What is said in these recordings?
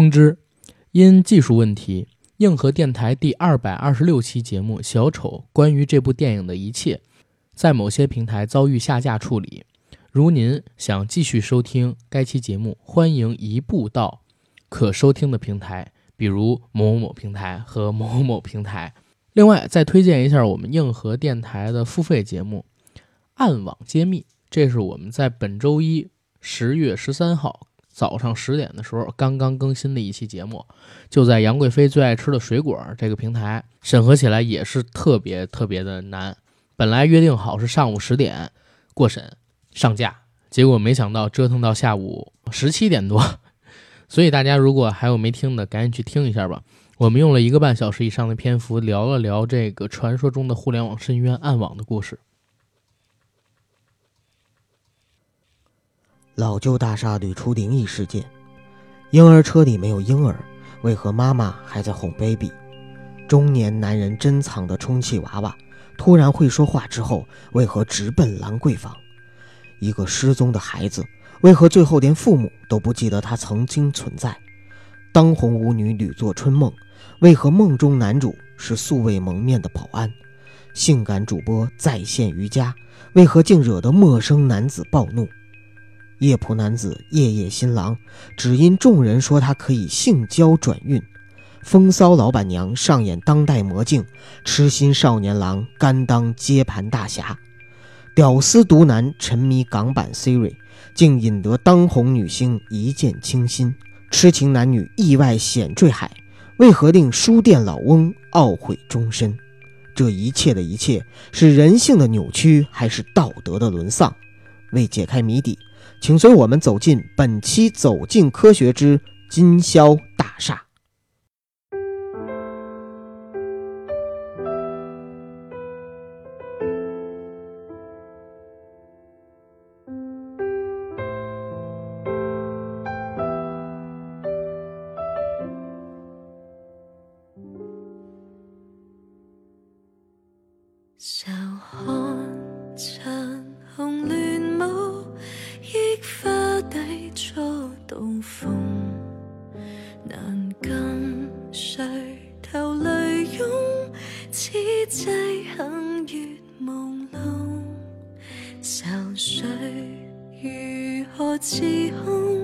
通知：因技术问题，硬核电台第二百二十六期节目《小丑》关于这部电影的一切，在某些平台遭遇下架处理。如您想继续收听该期节目，欢迎移步到可收听的平台，比如某某某平台和某某某平台。另外，再推荐一下我们硬核电台的付费节目《暗网揭秘》，这是我们在本周一十月十三号早上十点的时候刚刚更新的一期节目，就在杨贵妃最爱吃的水果这个平台审核起来也是特别特别的难。本来约定好是上午十点过审上架，结果没想到折腾到下午十七点多，所以大家如果还有没听的，赶紧去听一下吧。我们用了一个半小时以上的篇幅聊了聊这个传说中的互联网深渊暗网的故事。老旧大厦屡出灵异事件，婴儿车里没有婴儿，为何妈妈还在哄 baby？中年男人珍藏的充气娃娃突然会说话之后，为何直奔兰桂坊？一个失踪的孩子，为何最后连父母都不记得他曾经存在？当红舞女屡做春梦。为何梦中男主是素未谋面的保安？性感主播在线瑜伽，为何竟惹得陌生男子暴怒？夜蒲男子夜夜新郎，只因众人说他可以性交转运。风骚老板娘上演当代魔镜，痴心少年郎甘当接盘大侠。屌丝毒男沉迷港版 Siri，竟引得当红女星一见倾心。痴情男女意外险坠海。为何令书店老翁懊悔终身？这一切的一切，是人性的扭曲，还是道德的沦丧？为解开谜底，请随我们走进本期《走进科学之金宵大厦》。垂头泪涌此际幸月朦胧。愁绪如何自控？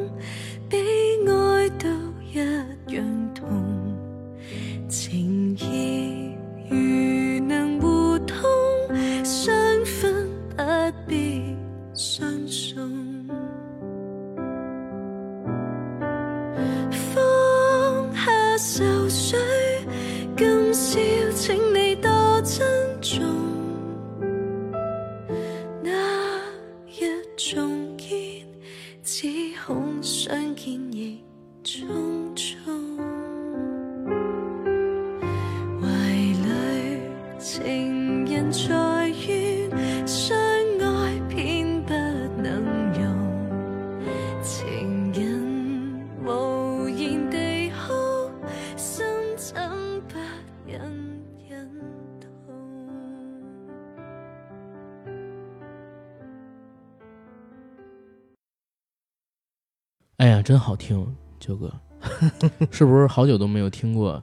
真好听，九哥，是不是好久都没有听过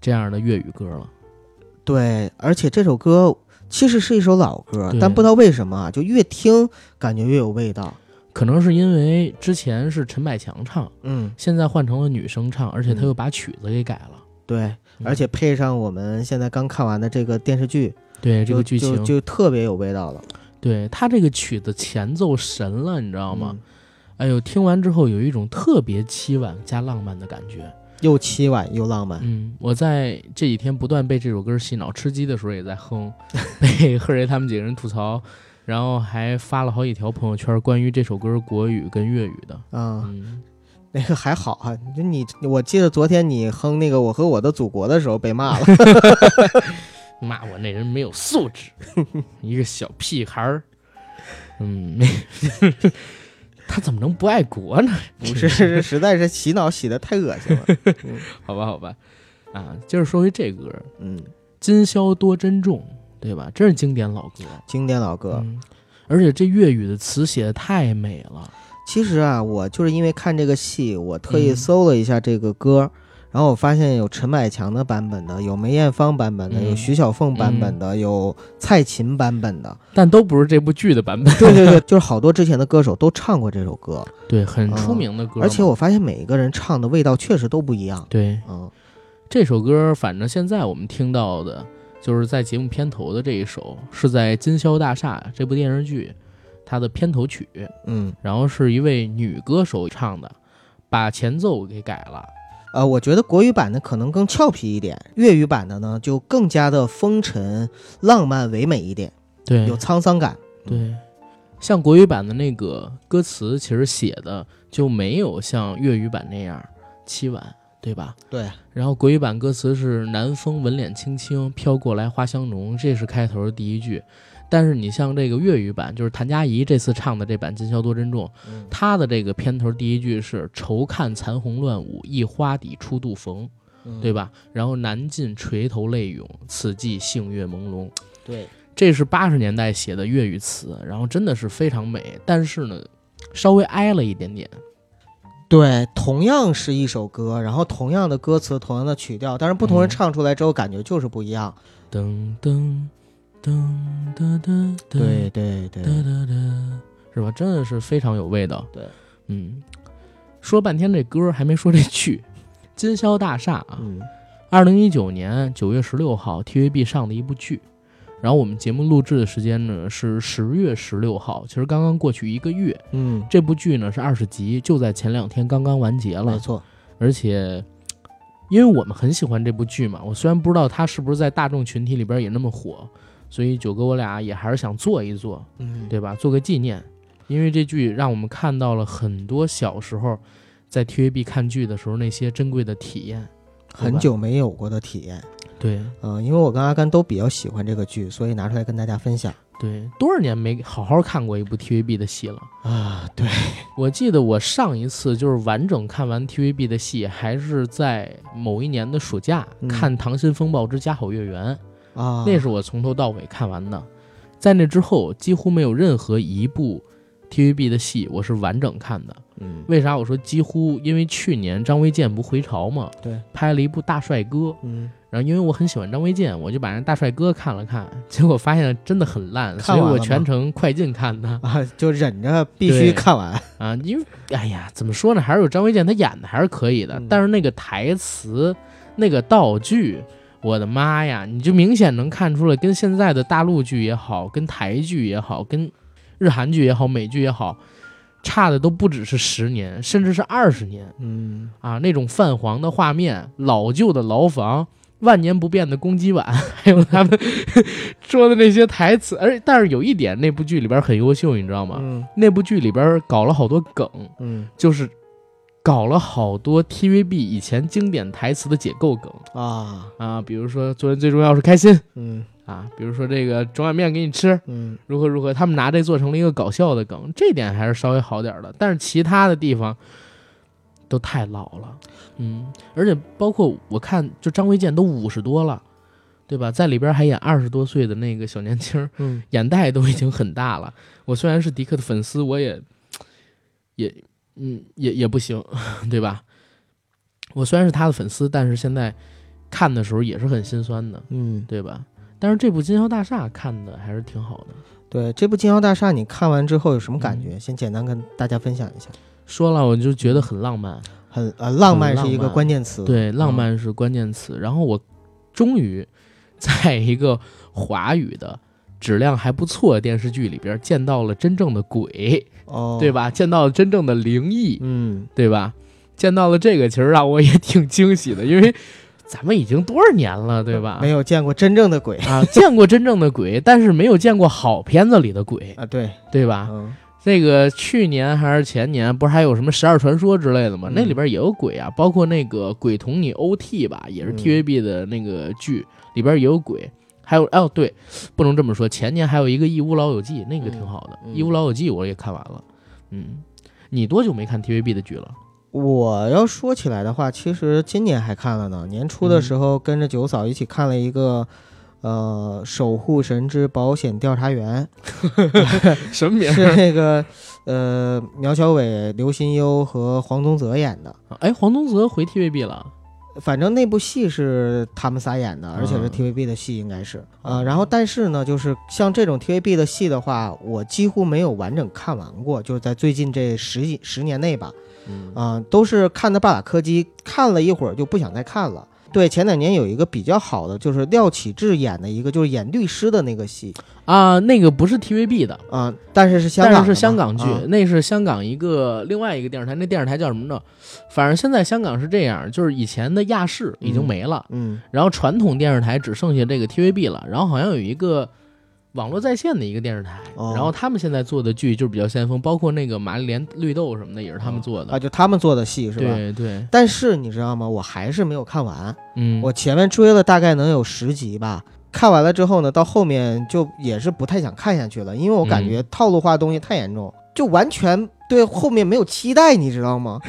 这样的粤语歌了？对，而且这首歌其实是一首老歌，但不知道为什么，就越听感觉越有味道。可能是因为之前是陈百强唱，嗯，现在换成了女生唱，而且他又把曲子给改了。对，而且配上我们现在刚看完的这个电视剧，对这个剧情就特别有味道了。对他这个曲子前奏神了，你知道吗？哎呦，听完之后有一种特别凄婉加浪漫的感觉，又凄婉又浪漫。嗯，我在这几天不断被这首歌洗脑，吃鸡的时候也在哼，被贺雷他们几个人吐槽，然后还发了好几条朋友圈关于这首歌国语跟粤语的。啊，那个还好哈，就你，我记得昨天你哼那个《我和我的祖国》的时候被骂了，骂我那人没有素质，一个小屁孩儿。嗯，没。他怎么能不爱国呢？不是，实在是洗脑洗的太恶心了。好吧，好吧，啊，接着说回这歌，嗯，今宵多珍重，对吧？真是经典老歌，经典老歌。而且这粤语的词写的太美了。其实啊，我就是因为看这个戏，我特意嗯搜了一下这个歌，然后我发现有陈百强的版本的，有梅艳芳版本的，嗯有徐小凤版本的，有蔡琴版本的。但都不是这部剧的版本。对对对，就是好多之前的歌手都唱过这首歌，对，很出名的歌嘛。而且我发现每一个人唱的味道确实都不一样。对嗯这首歌，反正现在我们听到的，就是在节目片头的这一首，是在《金宵大厦》这部电视剧它的片头曲，嗯，然后是一位女歌手唱的，把前奏给改了。呃，我觉得国语版的可能更俏皮一点，粤语版的呢就更加的风尘、浪漫、唯美一点，对有沧桑感。对，像国语版的那个歌词，其实写的就没有像粤语版那样凄婉，对吧？对，然后国语版歌词是“南风吻脸轻轻飘过来，花香浓”，这是开头的第一句。但是你像这个粤语版，就是谭佳怡这次唱的这版《今宵多珍重》，嗯她的这个片头第一句是“愁看残红乱舞，一花底初度逢”，对吧？然后难尽垂头泪涌，此际杏月朦胧。对，这是八十年代写的粤语词，然后真的是非常美，但是呢，稍微哀了一点点。对，同样是一首歌，然后同样的歌词，同样的曲调，但是不同人嗯唱出来之后，感觉就是不一样。噔噔噔噔噔噔，对对对哒哒哒，是吧？真的是非常有味道。对，嗯，说半天这歌还没说这剧，《金宵大厦》啊，嗯二零一九年九月十六号 TVB 上的一部剧。然后我们节目录制的时间呢是十月十六号，其实刚刚过去一个月。嗯，这部剧呢是二十集，就在前两天刚刚完结了。没错。而且，因为我们很喜欢这部剧嘛，我虽然不知道它是不是在大众群体里边也那么火，所以九哥我俩也还是想做一做，嗯，对吧？做个纪念，因为这剧让我们看到了很多小时候在 TVB 看剧的时候那些珍贵的体验。很久没有过的体验。对嗯、因为我跟阿甘都比较喜欢这个剧，所以拿出来跟大家分享。对，多少年没好好看过一部 TVB 的戏了。啊，对，我记得我上一次就是完整看完 TVB 的戏，还是在某一年的暑假、嗯看《溏心风暴之家好月圆》。啊，那是我从头到尾看完的，在那之后几乎没有任何一部 TVB 的戏我是完整看的。嗯，为啥我说几乎？因为去年张卫健不回潮嘛，对，拍了一部《大帅哥》，嗯，然后因为我很喜欢张卫健，我就把那《大帅哥》看了看，结果发现真的很烂，所以我全程快进看的啊，就忍着必须看完。啊。因为哎呀，怎么说呢，还是有张卫健他演的还是可以的，嗯但是那个台词、那个道具。我的妈呀！你就明显能看出来，跟现在的大陆剧也好，跟台剧也好，跟日韩剧也好，美剧也好，差的都不只是十年，甚至是二十年嗯，啊！那种泛黄的画面、老旧的牢房、万年不变的公鸡碗，还有他们说的那些台词，而但是有一点，那部剧里边很优秀，你知道吗？嗯那部剧里边搞了好多梗，嗯就是搞了好多 TVB 以前经典台词的解构梗。啊，啊，比如说做人最重要是开心。嗯。啊，比如说这个整碗面给你吃，嗯。如何如何，他们拿这做成了一个搞笑的梗，这点还是稍微好点儿的，但是其他的地方都太老了，嗯，而且包括我看，就张卫健都五十多了，对吧？在里边还演二十多岁的那个小年轻，嗯。眼袋都已经很大了。我虽然是迪克的粉丝，我也也嗯也也不行，对吧？我虽然是他的粉丝，但是现在看的时候也是很心酸的，嗯，对吧？但是这部《金宵大厦》看的还是挺好的。对，这部《金宵大厦》你看完之后有什么感嗯觉？先简单跟大家分享一下。说了，我就觉得很浪漫，很呃，浪漫是一个关键词。对，浪嗯漫是关键词。然后我终于在一个华语的质量还不错的电视剧里边见到了真正的鬼，哦，对？吧？见到了真正的灵异，嗯，对吧？见到了这个，其实让我也挺惊喜的，因为咱们已经多少年了，对吧？没有见过真正的鬼啊，见过真正的鬼，但是没有见过好片子里的鬼，啊，对，对吧？嗯这个去年还是前年，不是还有什么《十二传说》之类的吗？嗯那里边也有鬼啊，包括那个《鬼同你 OT》吧，也是嗯 TVB 的那个剧，里边也有鬼。还有哦，对，不能这么说，前年还有一个《义乌老友记》，那个挺好的，义乌老友记》我也看完了。嗯，你多久没看 TVB 的剧了？我要说起来的话，其实今年还看了呢。年初的时候跟着九嫂一起看了一个，呃，守护神之保险调查员 什么名是那个呃苗侨伟、刘心悠和黄宗泽演的。哎，黄宗泽回 TVB 了。反正那部戏是他们仨演的，而且是 TVB 的戏，应该是啊。然后，但是呢，就是像这种 TVB 的戏的话，我几乎没有完整看完过，就是在最近这十几十年内吧，啊，都是看的半打柯基，看了一会儿就不想再看了。对，前两年有一个比较好的，就是廖启智演的一个，就是演律师的那个戏啊，那个不是 TVB 的啊，但是是香港，但是香港剧，那是香港一个另外一个电视台，那电视台叫什么呢？反正现在香港是这样，就是以前的亚视已经没了，嗯，然后传统电视台只剩下这个 TVB 了，然后好像有一个。网络在线的一个电视台，然后他们现在做的剧就是比较先锋，包括那个《玛丽莲绿豆》什么的也是他们做的啊，就他们做的戏是吧？对对。但是你知道吗？我还是没有看完，嗯，我前面追了大概能有十集吧，看完了之后呢，到后面就也是不太想看下去了，因为我感觉套路化东西太严重，就完全对后面没有期待，你知道吗？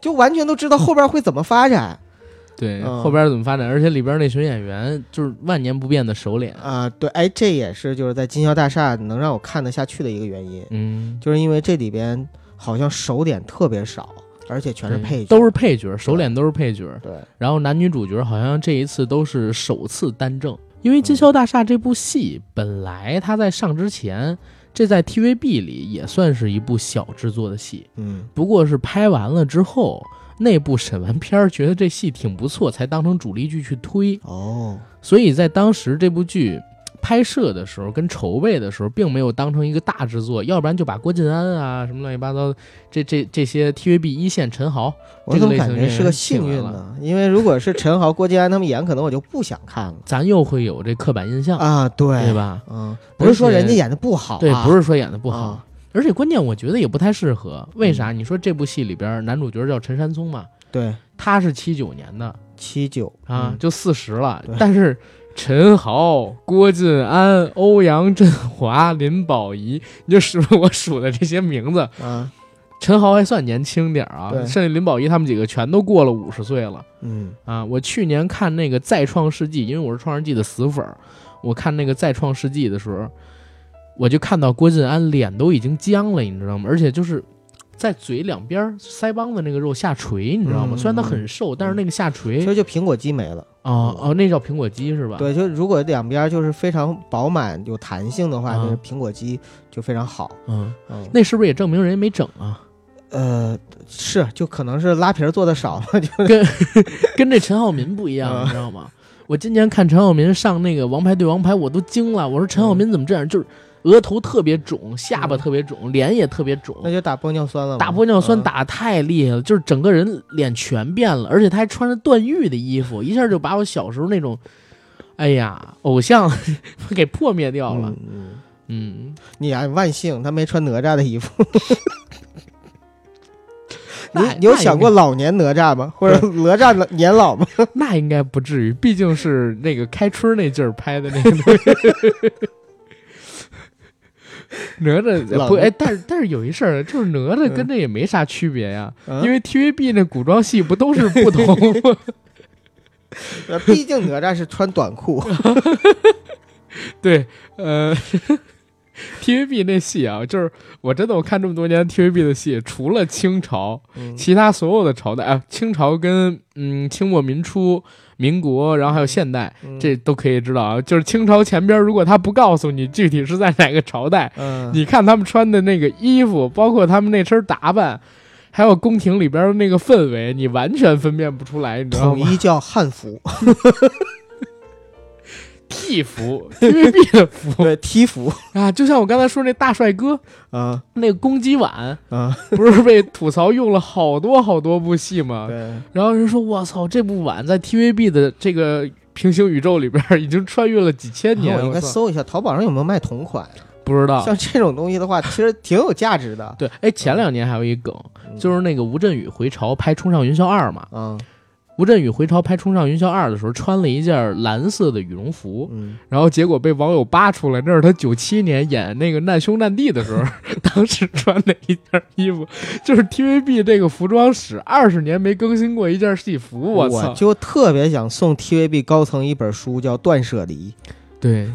就完全都知道后边会怎么发展。对，后边怎么发展？而且里边那群演员就是万年不变的熟脸啊！对，哎，这也是就是在金宵大厦能让我看得下去的一个原因。嗯，就是因为这里边好像熟脸特别少，而且全是配角，都是配角，熟脸都是配角。对，然后男女主角好像这一次都是首次单正，因为金宵大厦这部戏本来它在上之前，这在 TVB 里也算是一部小制作的戏，嗯，不过是拍完了之后。内部审完片儿，觉得这戏挺不错，才当成主力剧去推哦。所以在当时这部剧拍摄的时候，跟筹备的时候，并没有当成一个大制作，要不然就把郭晋安啊什么乱七八糟这这这些 TVB 一线陈豪，我怎么感觉是个幸运呢？因为如果是陈豪、郭晋安他们演，可能我就不想看了。咱又会有这刻板印象啊，对对吧？嗯，不是说人家演的不好，对，不是说演的不好。而且关键，我觉得也不太适合。为啥？你说这部戏里边男主角叫陈山聪嘛？对，他是七九年的，七九啊，就四十了。但是陈豪、郭晋安、欧阳震华、林保怡，你就数我数的这些名字啊。陈豪还算年轻点啊，剩下林保怡他们几个全都过了五十岁了。嗯啊，我去年看那个《再创世纪》，因为我是《创世纪》的死粉儿，我看那个《再创世纪》的时候。我就看到郭晋安脸都已经僵了，你知道吗？而且就是在嘴两边腮帮子那个肉下垂，你知道吗？虽然他很瘦，但是那个下垂，所以就苹果肌没了哦哦，那叫苹果肌是吧？对，就如果两边就是非常饱满有弹性的话，就是苹果肌就非常好。嗯嗯，那是不是也证明人家没整啊？呃，是，就可能是拉皮做的少嘛，就跟 跟这陈浩民不一样，你知道吗？我今年看陈浩民上那个《王牌对王牌》，我都惊了，我说陈浩民怎么这样？就是。额头特别肿，下巴特别肿，脸也特别肿，那就打玻尿酸了。打玻尿酸打太厉害了，就是整个人脸全变了，而且他还穿着段誉的衣服，一下就把我小时候那种，哎呀，偶像 给破灭掉了。嗯嗯，你啊，万幸他没穿哪吒的衣服。你你有想过老年哪吒吗？或者哪吒年老吗？那应该不至于，毕竟是那个开春那劲儿拍的那个。哪吒不哎，但是但是有一事儿，就是哪吒跟这也没啥区别呀，因为 TVB 那古装戏不都是不同吗？毕竟哪吒是穿短裤。对，呃，TVB 那戏啊，就是我真的我看这么多年 TVB 的戏，除了清朝，其他所有的朝代啊，清朝跟嗯清末民初。民国，然后还有现代，这都可以知道啊。就是清朝前边，如果他不告诉你具体是在哪个朝代，你看他们穿的那个衣服，包括他们那身打扮，还有宫廷里边的那个氛围，你完全分辨不出来，你知道吗？统一叫汉服。T 服，TVB 的服，对 T 服啊，就像我刚才说那大帅哥啊，那个公鸡碗啊，不是被吐槽用了好多好多部戏吗？对，然后人说我操，这部碗在 TVB 的这个平行宇宙里边已经穿越了几千年。我应该搜一下淘宝上有没有卖同款不知道。像这种东西的话，其实挺有价值的。对，哎，前两年还有一梗，就是那个吴镇宇回潮拍《冲上云霄二》嘛，嗯。吴镇宇回朝拍《冲上云霄二》的时候，穿了一件蓝色的羽绒服，嗯，然后结果被网友扒出来，那是他九七年演那个难兄难弟的时候，当时穿的一件衣服，就是 TVB 这个服装史二十年没更新过一件戏服，我操！我就特别想送 TVB 高层一本书，叫《断舍离》，对，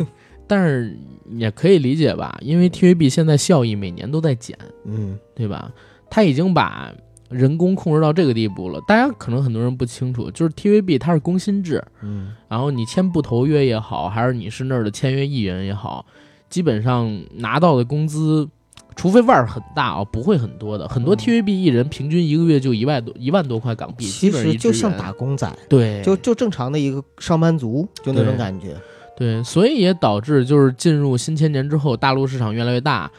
但是也可以理解吧，因为 TVB 现在效益每年都在减，嗯对吧？他已经把人工控制到这个地步了。大家可能很多人不清楚，就是 TVB 它是工薪制，嗯然后你签不投约也好，还是你是那儿的签约艺人也好，基本上拿到的工资，除非腕儿很大啊，不会很多的。很多嗯 TVB 艺人平均一个月就一万多一万多块港币，其实就像打工仔，对，就就正常的一个上班族，就那种感觉。对，所以也导致就是进入新千年之后，大陆市场越来越大，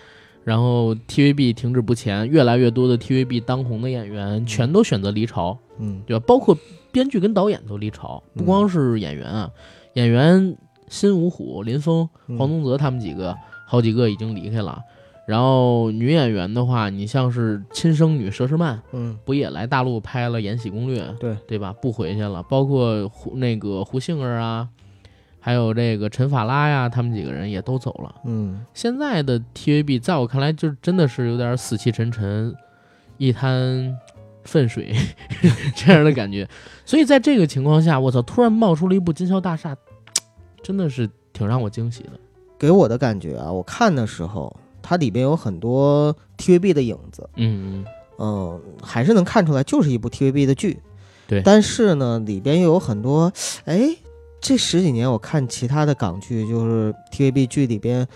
然后 TVB 停滞不前，越来越多的 TVB 当红的演员全都选择离巢，嗯对吧？包括编剧跟导演都离巢，不光是演员啊，演员新五虎、林峰、嗯黄宗泽他们几个，好几个已经离开了。然后女演员的话，你像是亲生女佘诗曼，嗯不也来大陆拍了《延禧攻略》，对对吧？不回去了。包括胡那个胡杏儿啊，还有这个陈法拉呀，他们几个人也都走了。嗯现在的 TVB 在我看来，就真的是有点死气沉沉，一滩粪水 这样的感觉。所以在这个情况下，我操，突然冒出了一部《金宵大厦》，真的是挺让我惊喜的。给我的感觉啊，我看的时候，它里边有很多 TVB 的影子，嗯嗯，还是能看出来就是一部 TVB 的剧。对但是呢，里边又有很多，哎，这十几年我看其他的港剧，就是 TVB 剧里边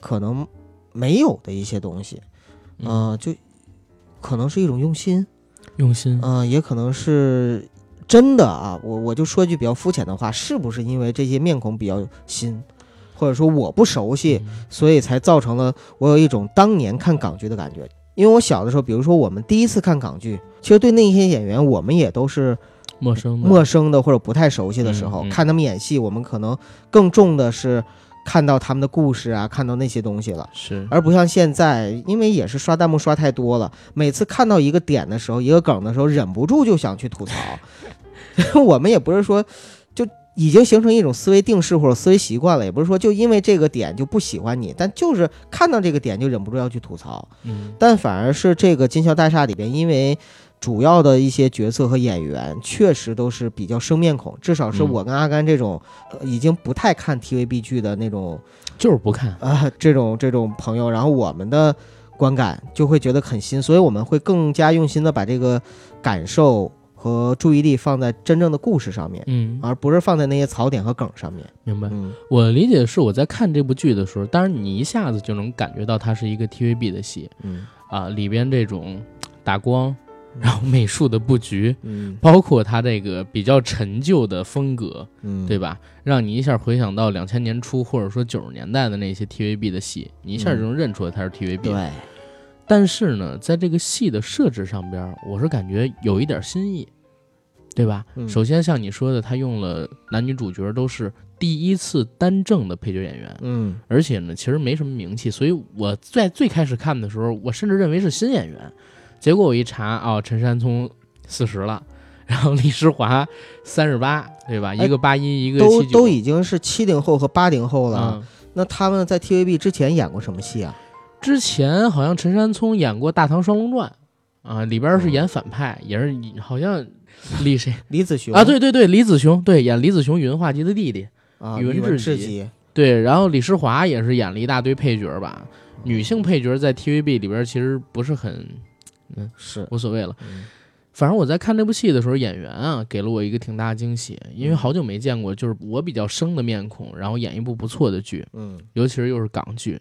可能没有的一些东西，嗯，嗯、就可能是一种用心，用心。嗯、也可能是真的啊。我我就说句比较肤浅的话，是不是因为这些面孔比较新，或者说我不熟悉，嗯所以才造成了我有一种当年看港剧的感觉。因为我小的时候，比如说我们第一次看港剧，其实对那些演员我们也都是陌生的，陌生的或者不太熟悉的时候，嗯嗯看他们演戏，我们可能更重的是看到他们的故事啊，看到那些东西了。是而不像现在，因为也是刷弹幕刷太多了，每次看到一个点的时候，一个梗的时候，忍不住就想去吐槽。我们也不是说就已经形成一种思维定式或者思维习惯了，也不是说就因为这个点就不喜欢你，但就是看到这个点就忍不住要去吐槽。嗯但反而是这个《金宵大厦》里边，因为主要的一些角色和演员确实都是比较生面孔，至少是嗯我跟阿甘这种、呃已经不太看 TVB 剧的那种就是不看。啊、这种这种朋友，然后我们的观感就会觉得很新，所以我们会更加用心的把这个感受和注意力放在真正的故事上面，嗯，而不是放在那些槽点和梗上面。明白。嗯我理解是我在看这部剧的时候，当然你一下子就能感觉到它是一个 TVB 的戏嗯啊，里边这种打光，然后美术的布局，嗯包括它这个比较陈旧的风格，嗯，对吧？让你一下回想到两千年初或者说九十年代的那些 TVB 的戏，你一下就能认出来它是 TVB。对，但是呢，在这个戏的设置上边，我是感觉有一点新意，对吧？嗯首先像你说的，他用了男女主角都是第一次单正的配角演员，嗯而且呢，其实没什么名气，所以我在最开始看的时候，我甚至认为是新演员。结果我一查，哦，陈山聪四十了，然后李世华三十八，对吧？哎一个八一，一个都都已经是七零后和八零后了。嗯。那他们在 TVB 之前演过什么戏啊？之前好像陈山聪演过《大唐双龙传》，啊，里边是演反派，也是好像李谁 李子雄啊？对对对，李子雄，对，演李子雄宇文化及的弟弟，啊，宇文宇文志吉志吉，对，然后李世华也是演了一大堆配角吧。女性配角在 TVB 里边其实不是很是，无所谓了。嗯反正我在看这部戏的时候，演员啊给了我一个挺大的惊喜，因为好久没见过，就是我比较生的面孔，然后演一部不错的剧，嗯尤其是又是港剧。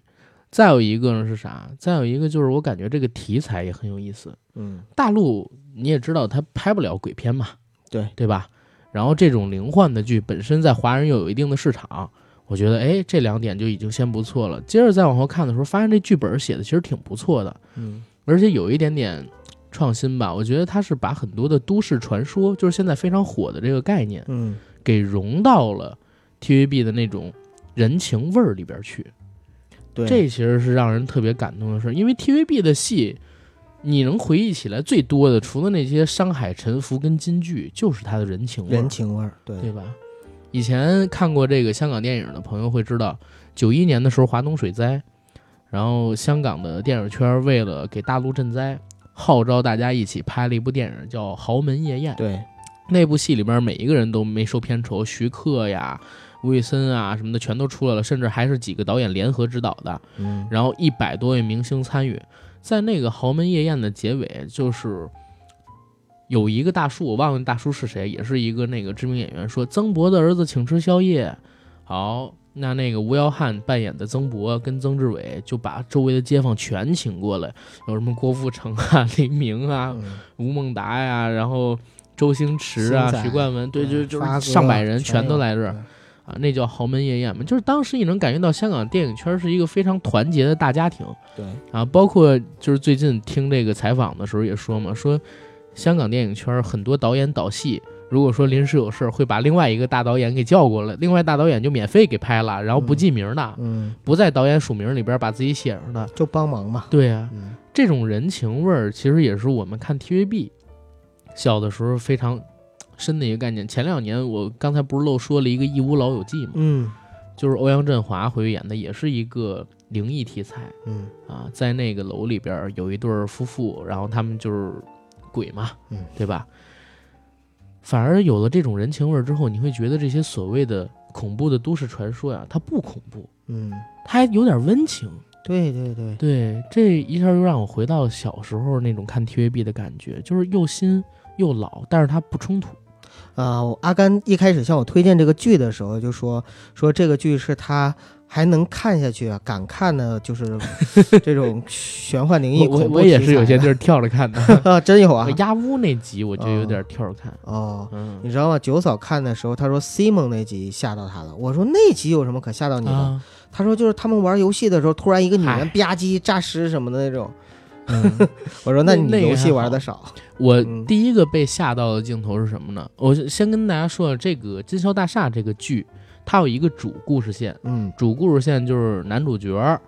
再有一个呢是啥？再有一个就是我感觉这个题材也很有意思。嗯大陆你也知道，他拍不了鬼片嘛，对对吧？然后这种灵幻的剧本身在华人又有一定的市场，我觉得哎这两点就已经先不错了。接着再往后看的时候，发现这剧本写的其实挺不错的，嗯而且有一点点创新吧。我觉得它是把很多的都市传说，就是现在非常火的这个概念，嗯给融到了 TVB 的那种人情味儿里边去。对，这其实是让人特别感动的事儿，因为 TVB 的戏，你能回忆起来最多的，除了那些《山海沉浮》跟京剧，就是它的人情味儿，人情味儿，对对吧？以前看过这个香港电影的朋友会知道，九一年的时候华东水灾，然后香港的电影圈为了给大陆赈灾，号召大家一起拍了一部电影叫《豪门夜宴》。对，那部戏里边每一个人都没收片酬，徐克呀，吴宇森啊什么的全都出来了，甚至还是几个导演联合执导的，嗯然后一百多位明星参与，在那个豪门夜宴的结尾，就是有一个大叔，我忘了大叔是谁，也是一个那个知名演员，说曾博的儿子请吃宵夜。好，那那个吴耀汉扮演的曾博跟曾志伟就把周围的街坊全请过来，有什么郭富城啊、黎明啊、嗯吴孟达呀，然后周星驰啊、星仔徐冠文，对，就就是上百人全都来这儿。啊，那叫豪门夜宴嘛，就是当时你能感觉到香港电影圈是一个非常团结的大家庭对，啊，包括就是最近听这个采访的时候也说嘛，说香港电影圈很多导演导戏，如果说临时有事儿，会把另外一个大导演给叫过来，另外大导演就免费给拍了，然后不记名的，嗯，不在导演署名里边把自己写上的。就帮忙嘛。对呀、嗯这种人情味儿，其实也是我们看 TVB 小的时候非常深的一个概念。前两年我刚才不是漏说了一个《义乌老友记》吗？嗯就是欧阳震华回去演的，也是一个灵异题材嗯啊，在那个楼里边有一对夫妇，然后他们就是鬼嘛，嗯对吧？反而有了这种人情味儿之后，你会觉得这些所谓的恐怖的都市传说呀，它不恐怖，嗯，它还有点温情。对对对，对，这一下又让我回到小时候那种看 TVB 的感觉，就是又新又老，但是它不冲突。啊、我阿甘一开始向我推荐这个剧的时候，就说说这个剧是他还能看下去啊，敢看呢，就是 这种玄幻灵异我我也是有些地儿儿跳着看的。啊，真有啊我鸭屋那集我就有点跳着看。哦。嗯你知道吗？九嫂看的时候，她说 Simon 那集吓到她了。我说那集有什么可吓到你的？啊，她说就是他们玩游戏的时候，突然一个女人吧唧诈尸什么的那种。嗯 我说那你那游戏玩的少。我嗯第一个被吓到的镜头是什么呢？我先跟大家说，这个《金宵大厦》这个剧，它有一个主故事线，嗯主故事线就是男主角儿，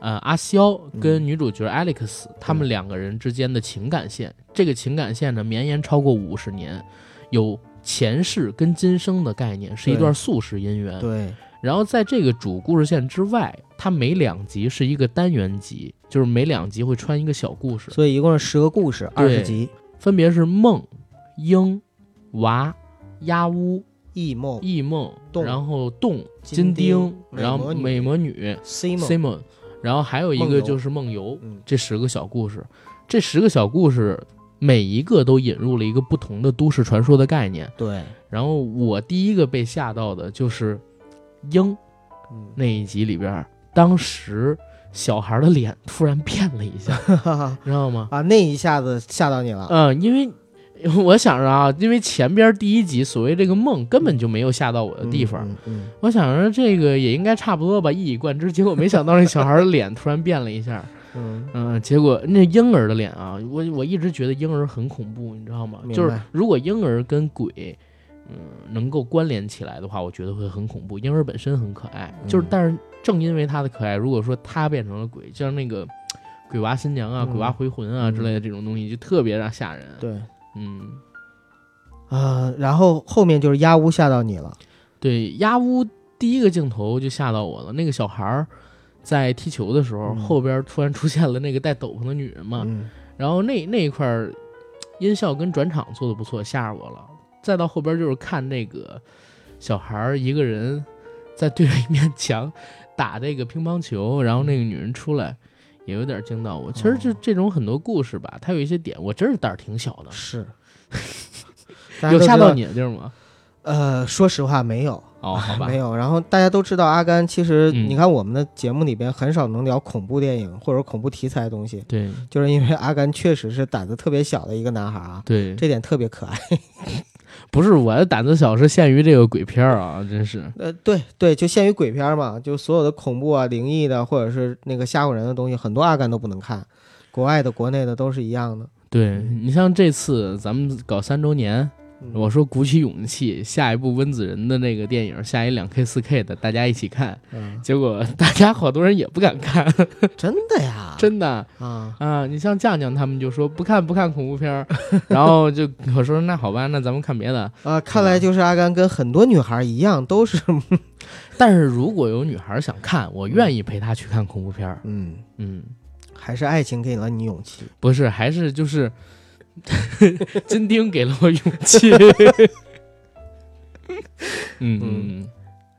呃，阿肖跟嗯女主角 Alex、他们两个人之间的情感线。这个情感线呢，绵延超过五十年，有前世跟今生的概念，是一段宿世姻缘。对，然后在这个主故事线之外，它每两集是一个单元集，就是每两集会穿一个小故事，所以一共是十个故事，二十集。分别是梦、鹰、娃、鸭屋、异梦。异梦，洞然后洞、金金钉然后美美魔女 Simon，Simon，然后还有一个就是梦游，嗯这十个小故事，这十个小故事每一个都引入了一个不同的都市传说的概念。对，然后我第一个被吓到的就是鹰嗯，那一集里边儿，当时小孩的脸突然变了一下，知道吗？啊，那一下子吓到你了。嗯，因为 我想着啊，因为前边第一集所谓这个梦根本就没有吓到我的地方，嗯嗯我想着这个也应该差不多吧，一以贯之。结果没想到那小孩的脸突然变了一下，嗯嗯，结果那婴儿的脸啊，我我一直觉得婴儿很恐怖，你知道吗？就是如果婴儿跟鬼，嗯，能够关联起来的话，我觉得会很恐怖。婴儿本身很可爱，就是嗯但是正因为他的可爱，如果说他变成了鬼，就像那个鬼娃新娘啊、嗯鬼娃回魂啊之类的这种东西，就特别让吓人。对嗯，呃，然后后面就是鸭屋吓到你了。对，鸭屋第一个镜头就吓到我了。那个小孩儿在踢球的时候，嗯后边突然出现了那个戴斗篷的女人嘛，嗯然后那那一块儿音效跟转场做的不错，吓着我了。再到后边就是看那个小孩儿一个人在对着一面墙打这个乒乓球，然后那个女人出来。也有点惊到我。其实这哦这种很多故事吧，它有一些点，我真是胆儿挺小的。是，有吓到？你的地儿吗？呃，说实话没有，哦，好吧 没，有。然后大家都知道阿甘，其实嗯你看我们的节目里边很少能聊恐怖电影或者恐怖题材的东西，对就是因为阿甘确实是胆子特别小的一个男孩啊，对，这点特别可爱。不是我的胆子小，是限于这个鬼片儿啊，真是。呃，对对，就限于鬼片嘛，就所有的恐怖啊、灵异的，或者是那个吓唬人的东西，很多阿甘都不能看，国外的、国内的都是一样的。对你像这次咱们搞三周年，嗯我说鼓起勇气，下一部温子仁的那个电影，下一两 K 四 K 的，大家一起看。嗯，结果大家好多人也不敢看，真的呀，真的啊，啊！你像酱酱他们就说不看不看恐怖片儿，然后就我说那好吧，那咱们看别的。啊，看来就是阿甘跟很多女孩一样，都是但是如果有女孩想看，我愿意陪她去看恐怖片儿。嗯，嗯，还是爱情给了你勇气。不是，还是就是金丁给了我勇气。嗯嗯嗯，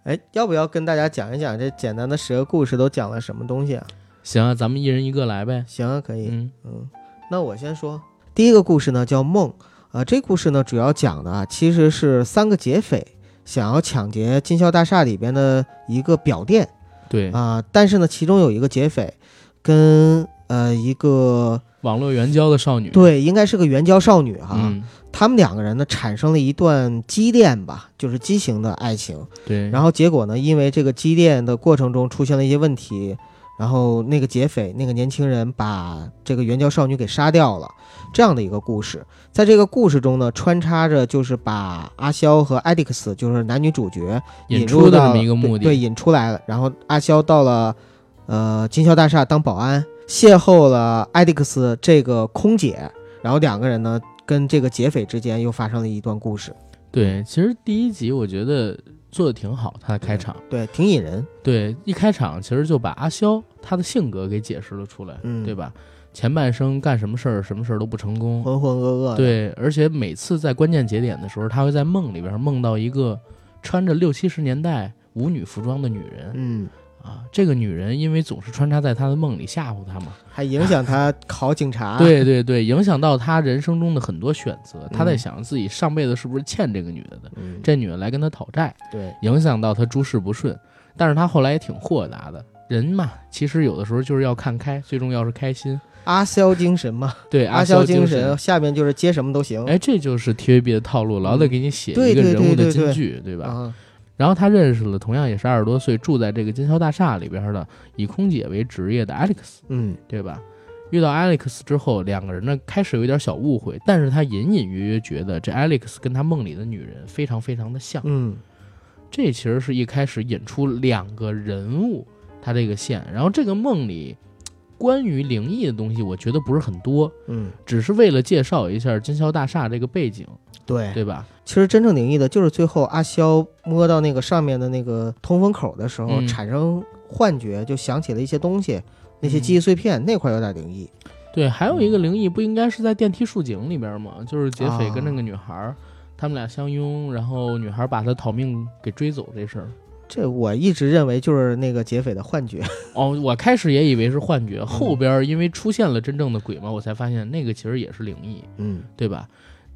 哎，要不要跟大家讲一讲这简单的十个故事都讲了什么东西啊？行啊，咱们一人一个来呗。行啊，可以。嗯嗯，那我先说第一个故事呢，叫梦。啊，这故事呢主要讲的啊，其实是三个劫匪想要抢劫金宵大厦里边的一个表店对，啊，但是呢，其中有一个劫匪跟呃一个网络援交的少女。对，应该是个援交少女哈，嗯，他们两个人呢产生了一段畸恋吧，就是畸形的爱情。对。然后结果呢，因为这个畸恋的过程中出现了一些问题，然后那个劫匪那个年轻人把这个援交少女给杀掉了，这样的一个故事。在这个故事中呢，穿插着就是把阿肖和艾迪克斯，就是男女主角引出的入到这么一个目的。对，对引出来了。然后阿肖到了呃金宵大厦当保安，邂逅了艾迪克斯这个空姐，然后两个人呢跟这个劫匪之间又发生了一段故事。对，其实第一集我觉得做的挺好，他的开场。对，挺引人。对，一开场其实就把阿肖他的性格给解释了出来，嗯对吧？前半生干什么事儿，什么事儿都不成功。浑浑噩噩。对，而且每次在关键节点的时候，他会在梦里边梦到一个穿着六七十年代舞女服装的女人嗯，啊。这个女人因为总是穿插在他的梦里吓唬他嘛，还影响他 考警察。，对对对，影响到他人生中的很多选择。他在嗯想自己上辈子是不是欠这个女的的，嗯，这女的来跟他讨债，对，影响到他诸事不顺。但是他后来也挺豁达的，人嘛，其实有的时候就是要看开，最重要是开心。阿肖精神嘛，对，阿肖精神。下面就是接什么都行。哎，这就是 TVB 的套路，老得给你写一个人物的金句，对吧？啊，然后他认识了同样也是二十多岁，住在这个金宵大厦里边的以空姐为职业的 Alex，嗯对吧？遇到 Alex 之后，两个人呢开始有一点小误会，但是他隐隐约约觉得这 Alex 跟他梦里的女人非常非常的像。嗯这其实是一开始引出两个人物他这个线，然后这个梦里关于灵异的东西，我觉得不是很多，嗯，只是为了介绍一下金宵大厦这个背景，对。对吧？其实真正灵异的就是最后阿肖摸到那个上面的那个通风口的时候，嗯产生幻觉，就想起了一些东西，那些嗯记忆碎片，那块有点灵异。对，还有一个灵异，不应该是在电梯竖井里边吗？就是劫匪啊跟那个女孩儿，他们俩相拥，然后女孩把他逃命给追走这事儿。这我一直认为就是那个劫匪的幻觉。哦，我开始也以为是幻嗯觉，后边因为出现了真正的鬼嘛，我才发现那个其实也是灵异，嗯对吧？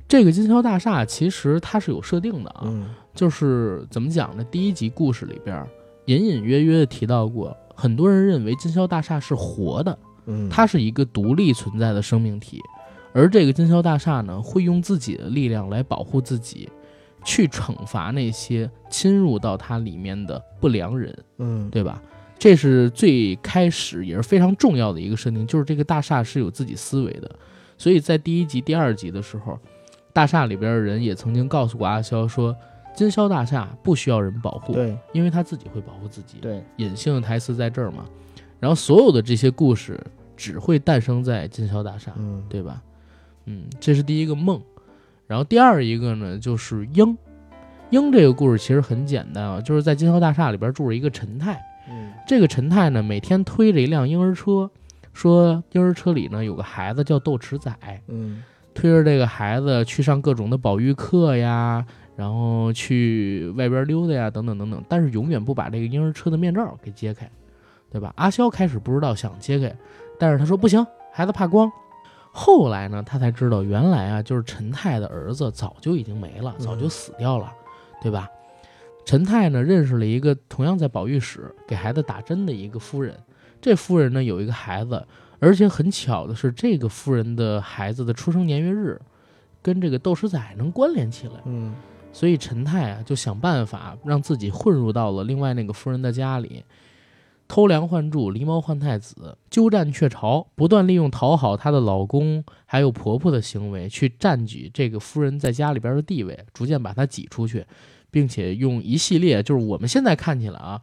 这个金宵大厦其实它是有设定的啊，嗯。就是怎么讲呢？第一集故事里边隐隐约约的提到过，很多人认为金宵大厦是活的，嗯，它是一个独立存在的生命体，而这个金宵大厦呢，会用自己的力量来保护自己，去惩罚那些侵入到它里面的不良人，嗯。对吧？这是最开始也是非常重要的一个设定，就是这个大厦是有自己思维的，所以在第一集、第二集的时候，大厦里边的人也曾经告诉过阿肖说，金宵大厦不需要人保护，对因为他自己会保护自己。对，隐性的台词在这儿嘛。然后所有的这些故事只会诞生在金宵大厦，嗯对吧？嗯，这是第一个梦。然后第二一个呢，就是鹰。鹰这个故事其实很简单啊，就是在金宵大厦里边住着一个陈太。嗯这个陈太呢，每天推着一辆婴儿车，说婴儿车里呢有个孩子叫豆池仔，嗯推着这个孩子去上各种的保育课呀，然后去外边溜达呀，等等等等，但是永远不把这个婴儿车的面罩给揭开，对吧？阿肖开始不知道想揭开，但是他说不行，孩子怕光。后来呢，他才知道原来啊，就是陈太的儿子早就已经没了，早就死掉了，对吧？陈太呢认识了一个同样在保育室给孩子打针的一个夫人，这夫人呢有一个孩子，而且很巧的是，这个夫人的孩子的出生年月日跟这个豆石仔能关联起来，嗯。所以陈太啊就想办法让自己混入到了另外那个夫人的家里，偷梁换柱、狸猫换太子、鸠占鹊巢，不断利用讨好她的老公还有婆婆的行为，去占据这个夫人在家里边的地位，逐渐把她挤出去，并且用一系列就是我们现在看起来啊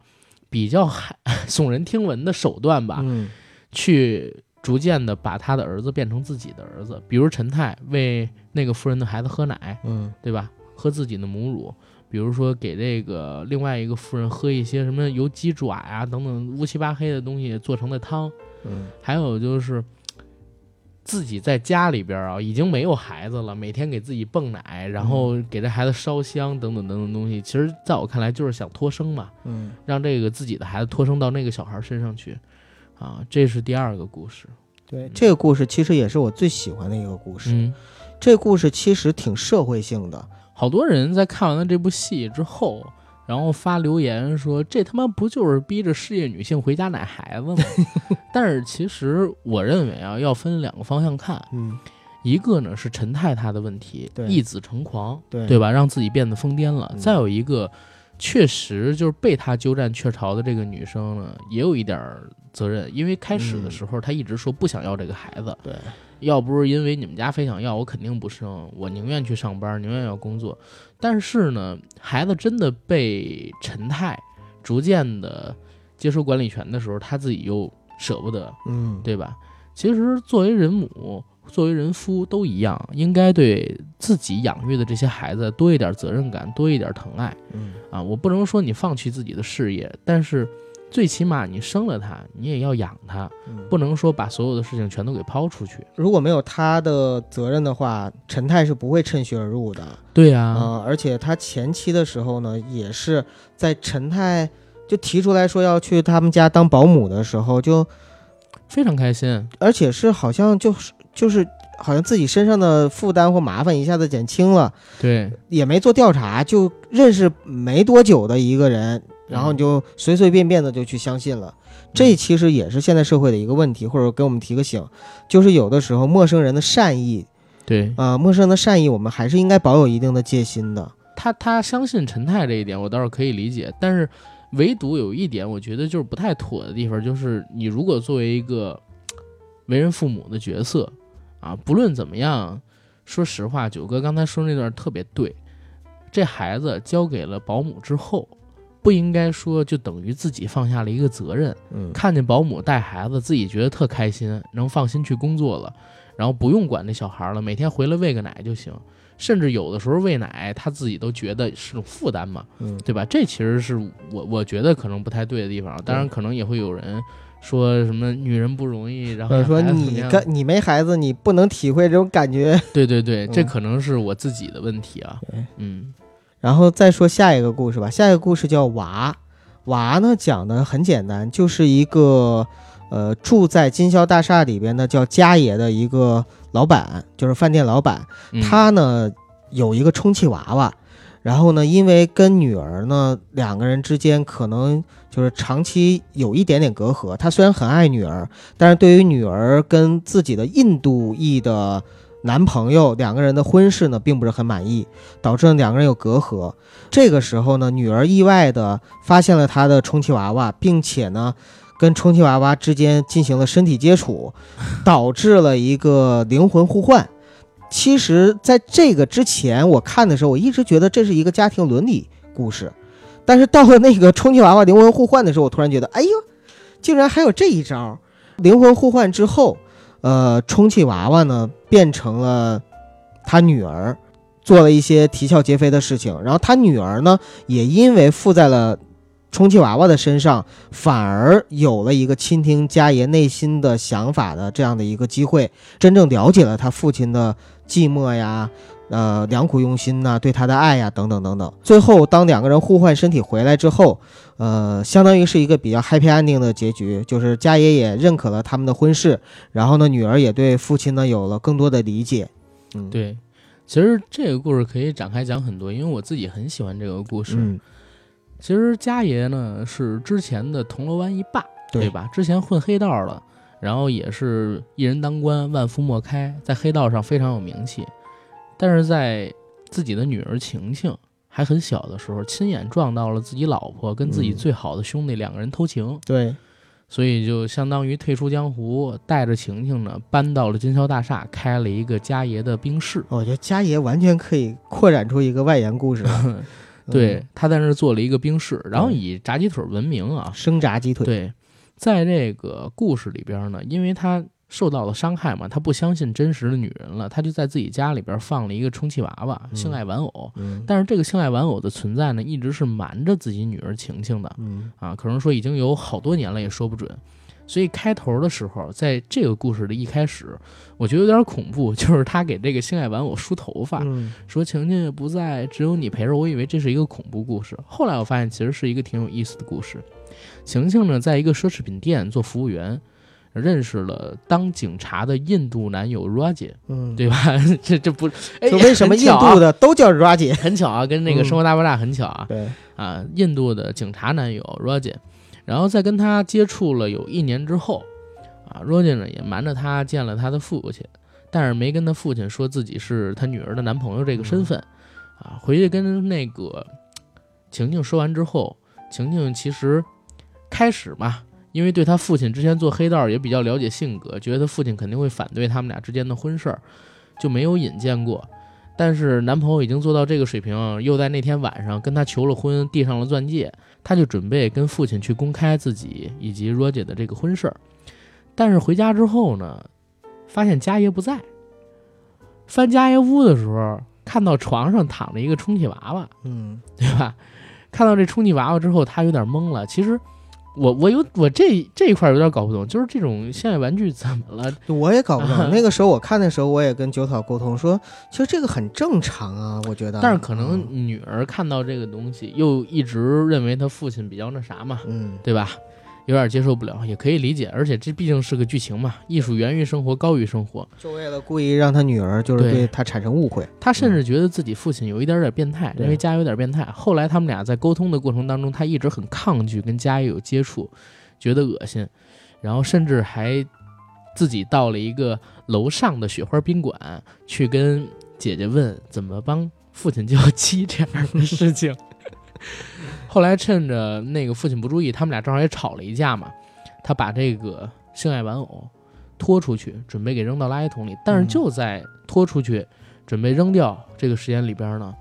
比较骇 耸人听闻的手段吧，嗯。去逐渐的把他的儿子变成自己的儿子，比如陈太为那个夫人的孩子喝奶，嗯。对吧？喝自己的母乳，比如说给这个另外一个夫人喝一些什么由鸡爪呀、等等乌七八黑的东西做成的汤，嗯。还有就是自己在家里边啊，已经没有孩子了，每天给自己泵奶，然后给这孩子烧香等等等等东西，其实在我看来就是想托生嘛，嗯，让这个自己的孩子托生到那个小孩身上去，啊，这是第二个故事。对，这个故事其实也是我最喜欢的一个故事。嗯，这个故事其实挺社会性的，好多人在看完了这部戏之后。然后发留言说：“这他妈不就是逼着事业女性回家奶孩子吗？” 但是其实我认为啊，要分两个方向看。嗯，一个呢是陈太太的问题，对一子成狂，对对吧？让自己变得疯癫了。嗯再有一个，确实就是被他鸠占鹊巢的这个女生呢，也有一点儿责任，因为开始的时候她一直说不想要这个孩子。对，要不是因为你们家非想要，我肯定不生，我宁愿去上班，宁愿要工作。但是呢，孩子真的被陈太逐渐的接收管理权的时候，他自己又舍不得，嗯，对吧？其实作为人母，作为人夫都一样，应该对自己养育的这些孩子多一点责任感，多一点疼爱嗯，啊！我不能说你放弃自己的事业，但是最起码你生了他，你也要养他，嗯不能说把所有的事情全都给抛出去。如果没有他的责任的话，陈太是不会趁虚而入的。对呀、啊、而且他前期的时候呢，也是在陈太就提出来说要去他们家当保姆的时候，就非常开心。而且是好像就是就是好像自己身上的负担或麻烦一下子减轻了，对，也没做调查，就认识没多久的一个人，然后你就随随便便的就去相信了。这其实也是现在社会的一个问题，或者给我们提个醒，就是有的时候陌生人的善意对啊、陌生人的善意，我们还是应该保有一定的戒心的。他，他相信陈太这一点，我倒是可以理解。但是，唯独有一点，我觉得就是不太妥的地方，就是你如果作为一个 为人父母的角色啊，不论怎么样，说实话，九哥刚才说那段特别对。这孩子交给了保姆之后，不应该说就等于自己放下了一个责任。嗯，看见保姆带孩子，自己觉得特开心，能放心去工作了，然后不用管那小孩了，每天回来喂个奶就行。甚至有的时候喂奶，他自己都觉得是种负担嘛，嗯，对吧？这其实是我我觉得可能不太对的地方。当然，可能也会有人说什么女人不容易，然后说你跟你没孩子，你不能体会这种感觉。对 对对，这嗯可能是我自己的问题啊。对嗯然后再说下一个故事吧，下一个故事叫娃。娃呢讲的很简单，就是一个呃住在金宵大厦里边的叫家爷的一个老板，就是饭店老板。嗯他呢有一个充气娃娃，然后呢因为跟女儿呢两个人之间可能就是长期有一点点隔阂。他虽然很爱女儿，但是对于女儿跟自己的印度裔的男朋友两个人的婚事呢，并不是很满意，导致呢两个人有隔阂。这个时候呢，女儿意外的发现了他的充气娃娃，并且呢，跟充气娃娃之间进行了身体接触，导致了一个灵魂互换。其实，在这个之前，我看的时候，我一直觉得这是一个家庭伦理故事，但是到了那个充气娃娃灵魂互换的时候，我突然觉得，哎呦，竟然还有这一招！灵魂互换之后，呃，充气娃娃呢变成了他女儿，做了一些啼笑皆非的事情，然后他女儿呢也因为附在了充气娃娃的身上，反而有了一个倾听家爷内心的想法的这样的一个机会，真正了解了他父亲的寂寞呀。呃，良苦用心呐、对他的爱呀，等等等等。最后，当两个人互换身体回来之后，呃，相当于是一个比较 happy ending 的结局，就是家爷也认可了他们的婚事，然后呢，女儿也对父亲呢有了更多的理解。嗯，，对，其实这个故事可以展开讲很多，因为我自己很喜欢这个故事。嗯，其实家爷呢是之前的铜锣湾一霸，对吧？之前混黑道的，然后也是一人当官，万夫莫开，在黑道上非常有名气。但是在自己的女儿晴晴还很小的时候，亲眼撞到了自己老婆跟自己嗯最好的兄弟两个人偷情，对，所以就相当于退出江湖，带着晴晴呢搬到了金宵大厦，开了一个家爷的冰室。我觉得家爷完全可以扩展出一个外延故事来。对嗯，，他在那儿做了一个冰室，然后以炸鸡腿闻名啊。生炸鸡腿。，对，在这个故事里边呢，因为他受到了伤害嘛，他不相信真实的女人了，他就在自己家里边放了一个充气娃娃、嗯性爱玩偶。嗯，但是这个性爱玩偶的存在呢，一直是瞒着自己女儿晴晴的嗯啊，可能说已经有好多年了，也说不准。所以开头的时候，在这个故事的一开始，我觉得有点恐怖，就是他给这个性爱玩偶梳头发，嗯说晴晴不在，只有你陪着。我以为这是一个恐怖故事，后来我发现其实是一个挺有意思的故事。晴晴呢，在一个奢侈品店做服务员，认识了当警察的印度男友 Raja，嗯，对吧？这这不，哎，就为什么印度的都叫 Raji？很巧啊，跟那个《嗯生活大爆炸》很巧啊。对，啊，印度的警察男友 Roger，然后在跟他接触了有一年之后，啊，Roger 呢也瞒着他见了他的父亲，但是没跟他父亲说自己是他女儿的男朋友这个身份，啊，回去跟那个晴晴说完之后，晴晴其实开始嘛，因为对他父亲之前做黑道也比较了解性格，觉得他父亲肯定会反对他们俩之间的婚事儿，就没有引荐过。但是男朋友已经做到这个水平，又在那天晚上跟她求了婚，递上了钻戒，她就准备跟父亲去公开自己以及若姐的这个婚事儿。但是回家之后呢，发现家爷不在。翻家爷屋的时候，看到床上躺着一个充气娃娃，嗯对吧？看到这充气娃娃之后，她有点懵了。其实我我有我这这一块有点搞不懂，就是这种现代玩具怎么了？我也搞不啊懂。那个时候我看的时候，我也跟九草沟通说，其实这个很正常啊，我觉得。但是可能女儿看到这个东西，又一直认为她父亲比较那啥嘛，嗯，对吧？有点接受不了，也可以理解。而且这毕竟是个剧情嘛，艺术源于生活，高于生活。就为了故意让他女儿就是对对他产生误会。他甚至觉得自己父亲有一点点变态，对认为家有点变态。后来他们俩在沟通的过程当中，他一直很抗拒跟家有接触，觉得恶心，然后甚至还自己到了一个楼上的雪花宾馆去跟姐姐问怎么帮父亲叫鸡这样的事情。后来趁着那个父亲不注意，他们俩正好也吵了一架嘛，他把这个性爱玩偶拖出去，准备给扔到垃圾桶里。但是嗯就在拖出去准备扔掉这个时间里边呢，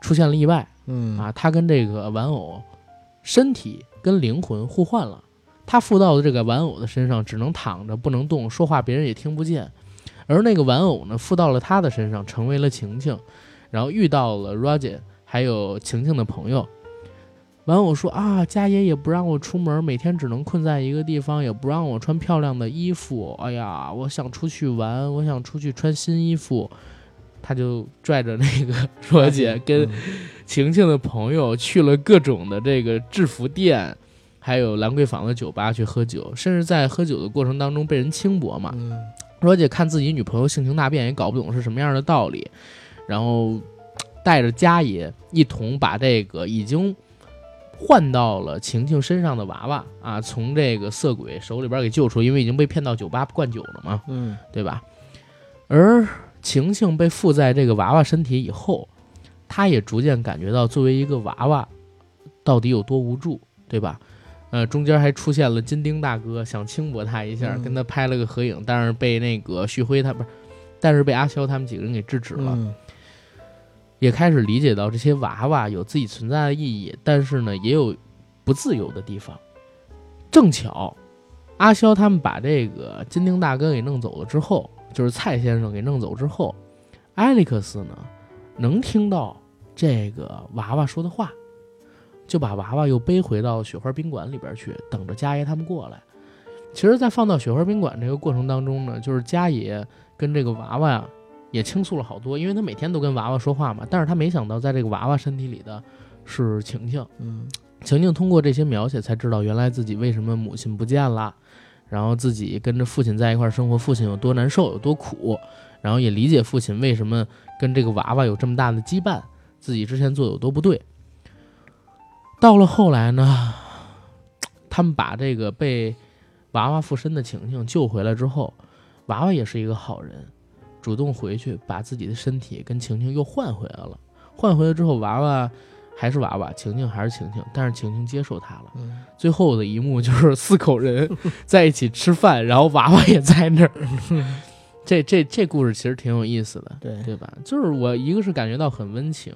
出现了意外嗯啊！他跟这个玩偶身体跟灵魂互换了，他附到的这个玩偶的身上只能躺着不能动，说话别人也听不见，而那个玩偶呢附到了他的身上，成为了晴晴，然后遇到了 Roger 还有晴晴的朋友。玩偶说啊，家爷也不让我出门，每天只能困在一个地方，也不让我穿漂亮的衣服。哎呀，我想出去玩，我想出去穿新衣服。他就拽着那个 若姐跟嗯晴晴的朋友去了各种的这个制服店，还有兰桂坊的酒吧去喝酒，甚至在喝酒的过程当中被人轻薄嘛。嗯若姐看自己女朋友性情大变，也搞不懂是什么样的道理，然后带着家爷一同把这个已经换到了晴晴身上的娃娃啊，从这个色鬼手里边给救出，因为已经被骗到酒吧灌酒了嘛，嗯对吧？而晴晴被附在这个娃娃身体以后，她也逐渐感觉到作为一个娃娃到底有多无助，对吧？呃，中间还出现了金丁大哥想轻薄她一下，嗯跟他拍了个合影，但是被那个旭辉他不是，但是被阿肖他们几个人给制止了。嗯也开始理解到这些娃娃有自己存在的意义，但是呢，也有不自由的地方。正巧，阿肖他们把这个金丁大哥给弄走了之后，就是蔡先生给弄走之后，艾利克斯呢能听到这个娃娃说的话，就把娃娃又背回到雪花宾馆里边去，等着家爷他们过来。其实，在放到雪花宾馆这个过程当中呢，就是家爷跟这个娃娃呀也倾诉了好多，因为他每天都跟娃娃说话嘛，但是他没想到在这个娃娃身体里的是晴晴。嗯晴晴通过这些描写才知道，原来自己为什么母亲不见了，然后自己跟着父亲在一块儿生活，父亲有多难受，有多苦，然后也理解父亲为什么跟这个娃娃有这么大的羁绊，自己之前做的有多不对。到了后来呢，他们把这个被娃娃附身的晴晴救回来之后，娃娃也是一个好人，主动回去把自己的身体跟晴晴又换回来了。换回来之后，娃娃还是娃娃，晴晴还是晴晴，但是晴晴接受他了。嗯最后的一幕就是 四口人在一起吃饭，然后娃娃也在那儿。这这这故事其实挺有意思的，对对吧？就是我一个是感觉到很温情，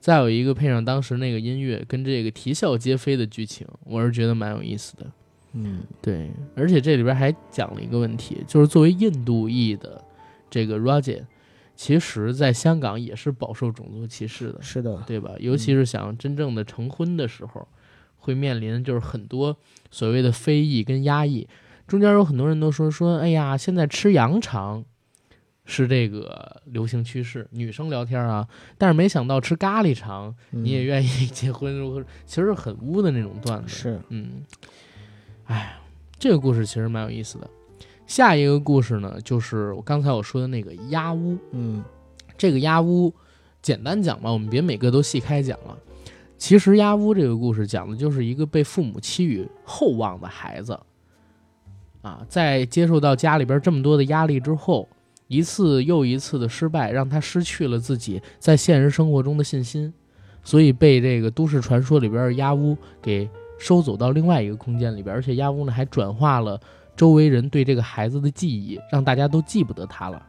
再有一个配上当时那个音乐跟这个啼笑皆非的剧情，我是觉得蛮有意思的。嗯对，而且这里边还讲了一个问题，就是作为印度裔的这个 Rajan，其实在香港也是饱受种族歧视的，是的，对吧？尤其是想真正的成婚的时候，会面临就是很多所谓的非议跟压抑，中间有很多人都说说，哎呀，现在吃羊肠是这个流行趋势，女生聊天啊，但是没想到吃咖喱肠嗯你也愿意 结婚，如何？其实很污的那种段子。是，嗯，哎，这个故事其实蛮有意思的。下一个故事呢，就是我刚才我说的那个鸭屋。嗯这个鸭屋，简单讲吧，我们别每个都细开讲了。其实鸭屋这个故事讲的就是一个被父母期予厚望的孩子，啊，在接受到家里边这么多的压力之后，一次又一次的失败，让他失去了自己在现实生活中的信心，所以被这个都市传说里边的鸭屋给收走到另外一个空间里边，而且鸭屋呢还转化了周围人对这个孩子的记忆，让大家都记不得他了，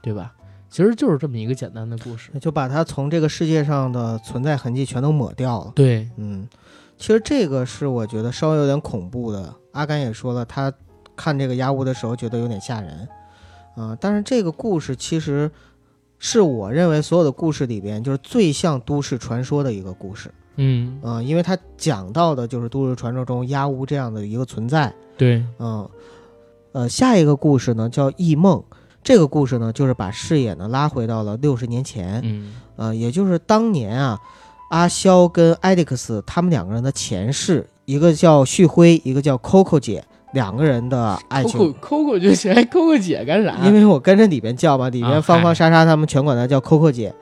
对吧？其实就是这么一个简单的故事。就把他从这个世界上的存在痕迹全都抹掉了。对，嗯，其实这个是我觉得稍微有点恐怖的。阿甘也说了，他看这个鸭屋的时候觉得有点吓人，啊、但是这个故事其实是我认为所有的故事里边就是最像都市传说的一个故事，嗯，嗯、因为他讲到的就是都市传说中鸭屋这样的一个存在，对，嗯，呃，下一个故事呢叫异梦。这个故事呢，就是把视野呢拉回到了六十年前，嗯呃，也就是当年啊，阿肖跟艾利克斯他们两个人的前世，一个叫旭辉，一个叫 Coco 姐，两个人的爱情。，Coco 就行，Coco 姐干啥？因为我跟着里边叫嘛，里啊边芳芳、莎莎他们全管她叫 Coco 姐。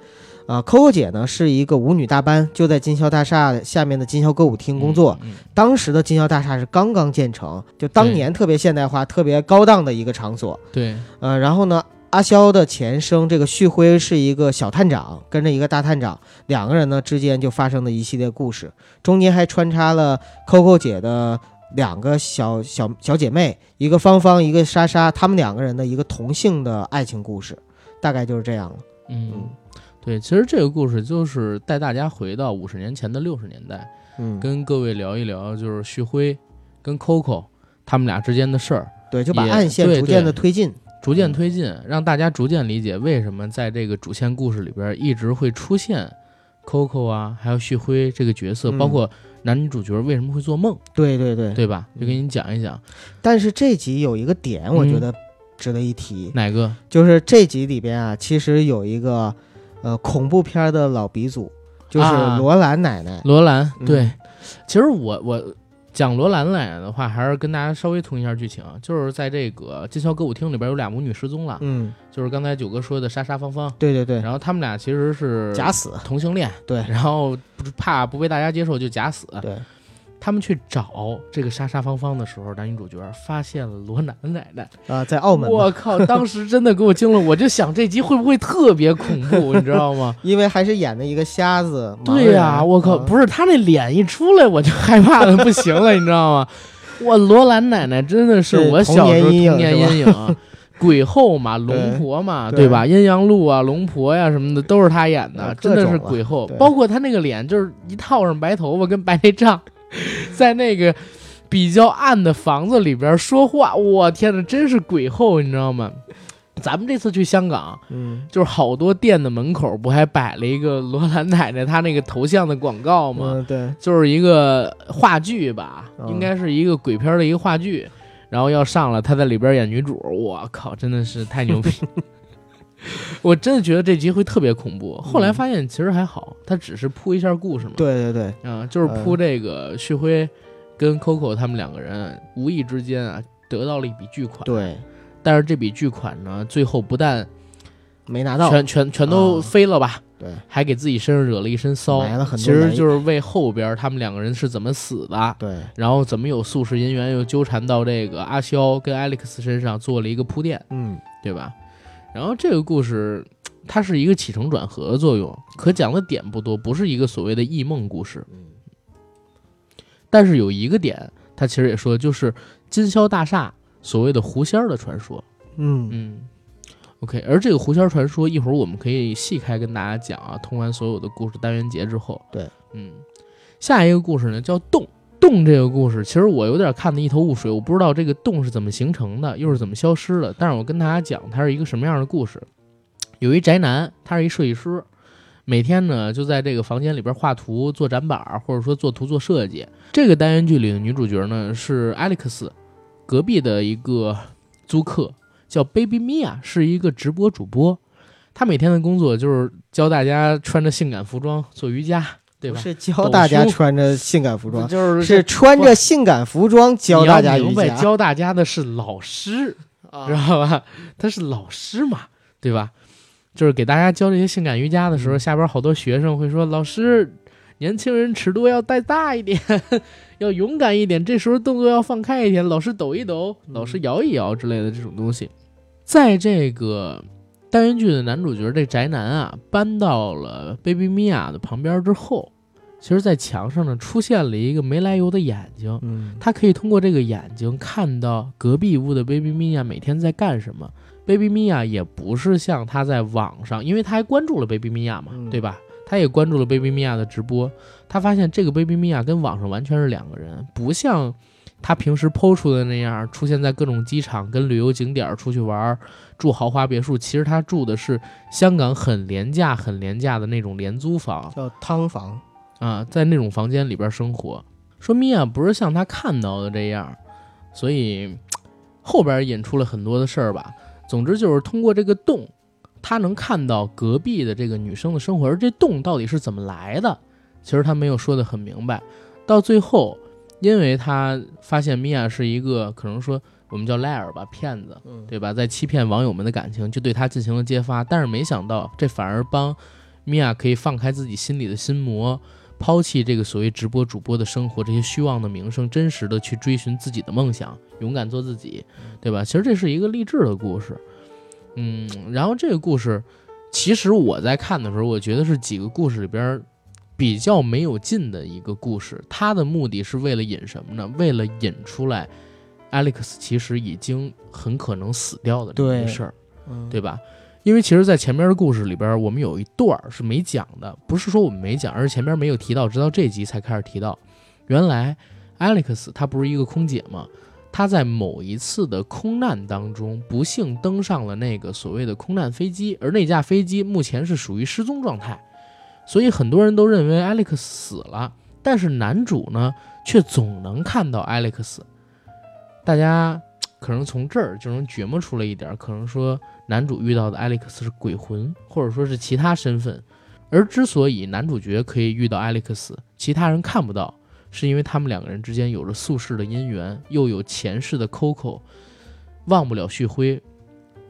啊、c o c o 姐呢是一个舞女大班，就在金宵大厦下面的金宵歌舞厅工作。嗯，嗯当时的金宵大厦是刚刚建成，就当年特别现代化、特别高档的一个场所。对，呃，然后呢，阿肖的前生这个旭辉是一个小探长，跟着一个大探长，两个人呢之间就发生了一系列故事，中间还穿插了 Coco 姐的两个小小小姐妹，一个芳芳，一个莎莎，她们两个人的一个同性的爱情故事，大概就是这样了。嗯，对，其实这个故事就是带大家回到五十年前的六十年代，嗯，跟各位聊一聊，就是旭辉跟 Coco 他们俩之间的事儿，对，就把暗线逐渐的推进。逐渐推进，让大家逐渐理解为什么在这个主线故事里边一直会出现 Coco 啊，还有旭辉这个角色，嗯包括男女主角为什么会做梦，对对对。对吧？嗯就给你讲一讲但是这集有一个点，我嗯觉得值得一提，哪个？就是这集里边啊，其实有一个呃恐怖片的老鼻祖，就是啊罗兰奶奶。罗兰，嗯对，其实我我讲罗兰奶奶的话，还是跟大家稍微通一下剧情啊，就是在这个金宵歌舞厅里边有俩母女失踪了，嗯，就是刚才九哥说的莎莎芳芳，对对对，然后他们俩其实是假死。同性恋，对然后不怕不被大家接受就假死，对，他们去找这个莎莎芳芳的时候，男女主角发现了罗兰奶奶，啊，在澳门，我靠，当时真的给我惊了，我就想这集会不会特别恐怖，你知道吗？因为还是演的一个瞎子。对呀、我靠，是不是他那脸一出来，我就害怕的不行了，你知道吗？我罗兰奶奶真的是我小时候童年阴影鬼后嘛，龙婆嘛，对对吧？阴阳路啊，龙婆呀、什么的都是他演的，呃真的是鬼后。包括他那个脸，就是一套上白头发跟白内障，在那个比较暗的房子里边说话，我天呐，真是鬼后，你知道吗？咱们这次去香港，嗯，就是好多店的门口不还摆了一个罗兰奶奶她那个头像的广告吗？嗯，对，就是一个话剧吧，嗯应该是一个鬼片的一个话剧，然后要上了，她在里边演女主，我靠，真的是太牛逼！我真的觉得这集会特别恐怖，后来发现其实还好，他只是铺一下故事嘛，对对对，啊，就是铺这个旭辉跟 Coco 他们两个人无意之间啊得到了一笔巨款，对，但是这笔巨款呢，最后不但没拿到。全全全都啊飞了吧，对，还给自己身上惹了一身骚，埋了很多其实就是为后边他们两个人是怎么死的，对，然后怎么有宿世姻缘又纠缠到这个阿肖跟艾利克斯身上做了一个铺垫，嗯，对吧？然后这个故事它是一个起承转合的作用，可讲的点不多，不是一个所谓的异梦故事。嗯但是有一个点，他其实也说，就是金宵大厦所谓的狐仙儿的传说。嗯嗯，OK，而这个狐仙儿传说，一会儿我们可以细开跟大家讲啊。通完所有的故事单元节之后，对，嗯，下一个故事呢叫洞。洞这个故事，其实我有点看得一头雾水，我不知道这个洞是怎么形成的，又是怎么消失的。但是我跟大家讲，它是一个什么样的故事。有一宅男，他是一设计师，每天呢就在这个房间里边画图、做展板，或者说做图做设计。这个单元剧里的女主角呢是艾利克斯，隔壁的一个租客叫 Baby Mia，是一个直播主播。他每天的工作就是教大家穿着性感服装做瑜伽，对吧？不是教大家穿着性感服装，就是是穿着性感服装教大家瑜伽，教大家的是老师，啊知道吧？他是老师嘛，对吧？就是给大家教这些性感瑜伽的时候，嗯下边好多学生会说：“老师，年轻人尺度要带大一点，要勇敢一点，这时候动作要放开一点，老师抖一抖，嗯老师摇一摇之类的这种东西。”在这个单元剧的男主角这宅男啊，搬到了 Baby Mia 的旁边之后，其实，在墙上呢出现了一个没来由的眼睛。嗯他可以通过这个眼睛看到隔壁屋的 Baby Mia 每天在干什么。Baby Mia 也不是像他在网上，因为他还关注了 Baby Mia 嘛，嗯对吧？他也关注了 Baby Mia 的直播，他发现这个 Baby Mia 跟网上完全是两个人，不像他平时剖出的那样出现在各种机场、跟旅游景点出去玩、住豪华别墅。其实他住的是香港很廉价、很廉价的那种廉租房，叫汤房，啊，在那种房间里边生活。说米娅不是像他看到的这样，所以后边引出了很多的事儿吧。总之就是通过这个洞，他能看到隔壁的这个女生的生活，而这洞到底是怎么来的，其实他没有说得很明白。到最后，因为他发现米娅是一个可能说我们叫 liar 吧，骗子，嗯对吧？在欺骗网友们的感情，就对他进行了揭发。但是没想到，这反而帮米娅可以放开自己心里的心魔，抛弃这个所谓直播主播的生活，这些虚妄的名声，真实的去追寻自己的梦想，勇敢做自己，对吧？其实这是一个励志的故事。嗯，然后这个故事，其实我在看的时候，我觉得是几个故事里边比较没有劲的一个故事。它的目的是为了引什么呢？为了引出来，Alex 其实已经很可能死掉的这么一个对事儿。嗯对吧？因为其实，在前面的故事里边，我们有一段是没讲的，不是说我们没讲，而是前面没有提到，直到这集才开始提到。原来，Alex 他不是一个空姐吗？他在某一次的空难当中，不幸登上了那个所谓的空难飞机，而那架飞机目前是属于失踪状态，所以很多人都认为 Alex 死了，但是男主呢，却总能看到 Alex。大家可能从这儿就能琢磨出来一点，可能说男主遇到的 Alex 是鬼魂，或者说是其他身份。而之所以男主角可以遇到 Alex，其他人看不到，是因为他们两个人之间有着宿世的姻缘，又有前世的 Coco，忘不了旭辉，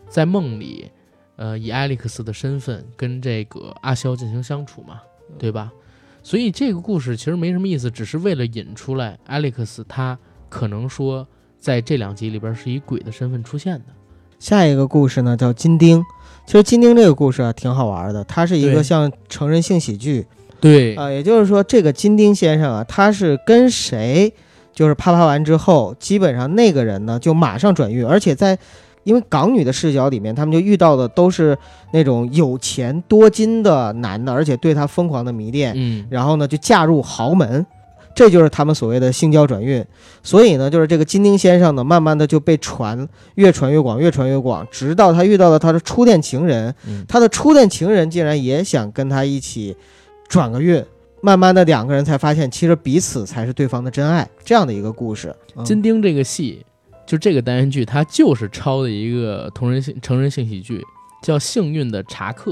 在梦里，呃，以 Alex 的身份跟这个阿肖进行相处嘛，对吧？所以这个故事其实没什么意思，只是为了引出来 Alex 他可能说在这两集里边是以鬼的身份出现的。下一个故事呢叫金丁。其实金丁这个故事啊挺好玩的，它是一个像成人性喜剧。对。啊、也就是说这个金丁先生啊，他是跟谁就是啪啪完之后，基本上那个人呢就马上转运，而且在因为港女的视角里面，他们就遇到的都是那种有钱多金的男的，而且对他疯狂的迷恋，嗯，然后呢就嫁入豪门，这就是他们所谓的性交转运。所以呢，就是这个金丁先生呢，慢慢的就被传，越传越广，越传越广，直到他遇到了他的初恋情人，嗯他的初恋情人竟然也想跟他一起转个运。慢慢的，两个人才发现，其实彼此才是对方的真爱，这样的一个故事。嗯金丁这个戏，就这个单元剧，它就是抄的一个同人性成人性喜剧，叫《幸运的查克》，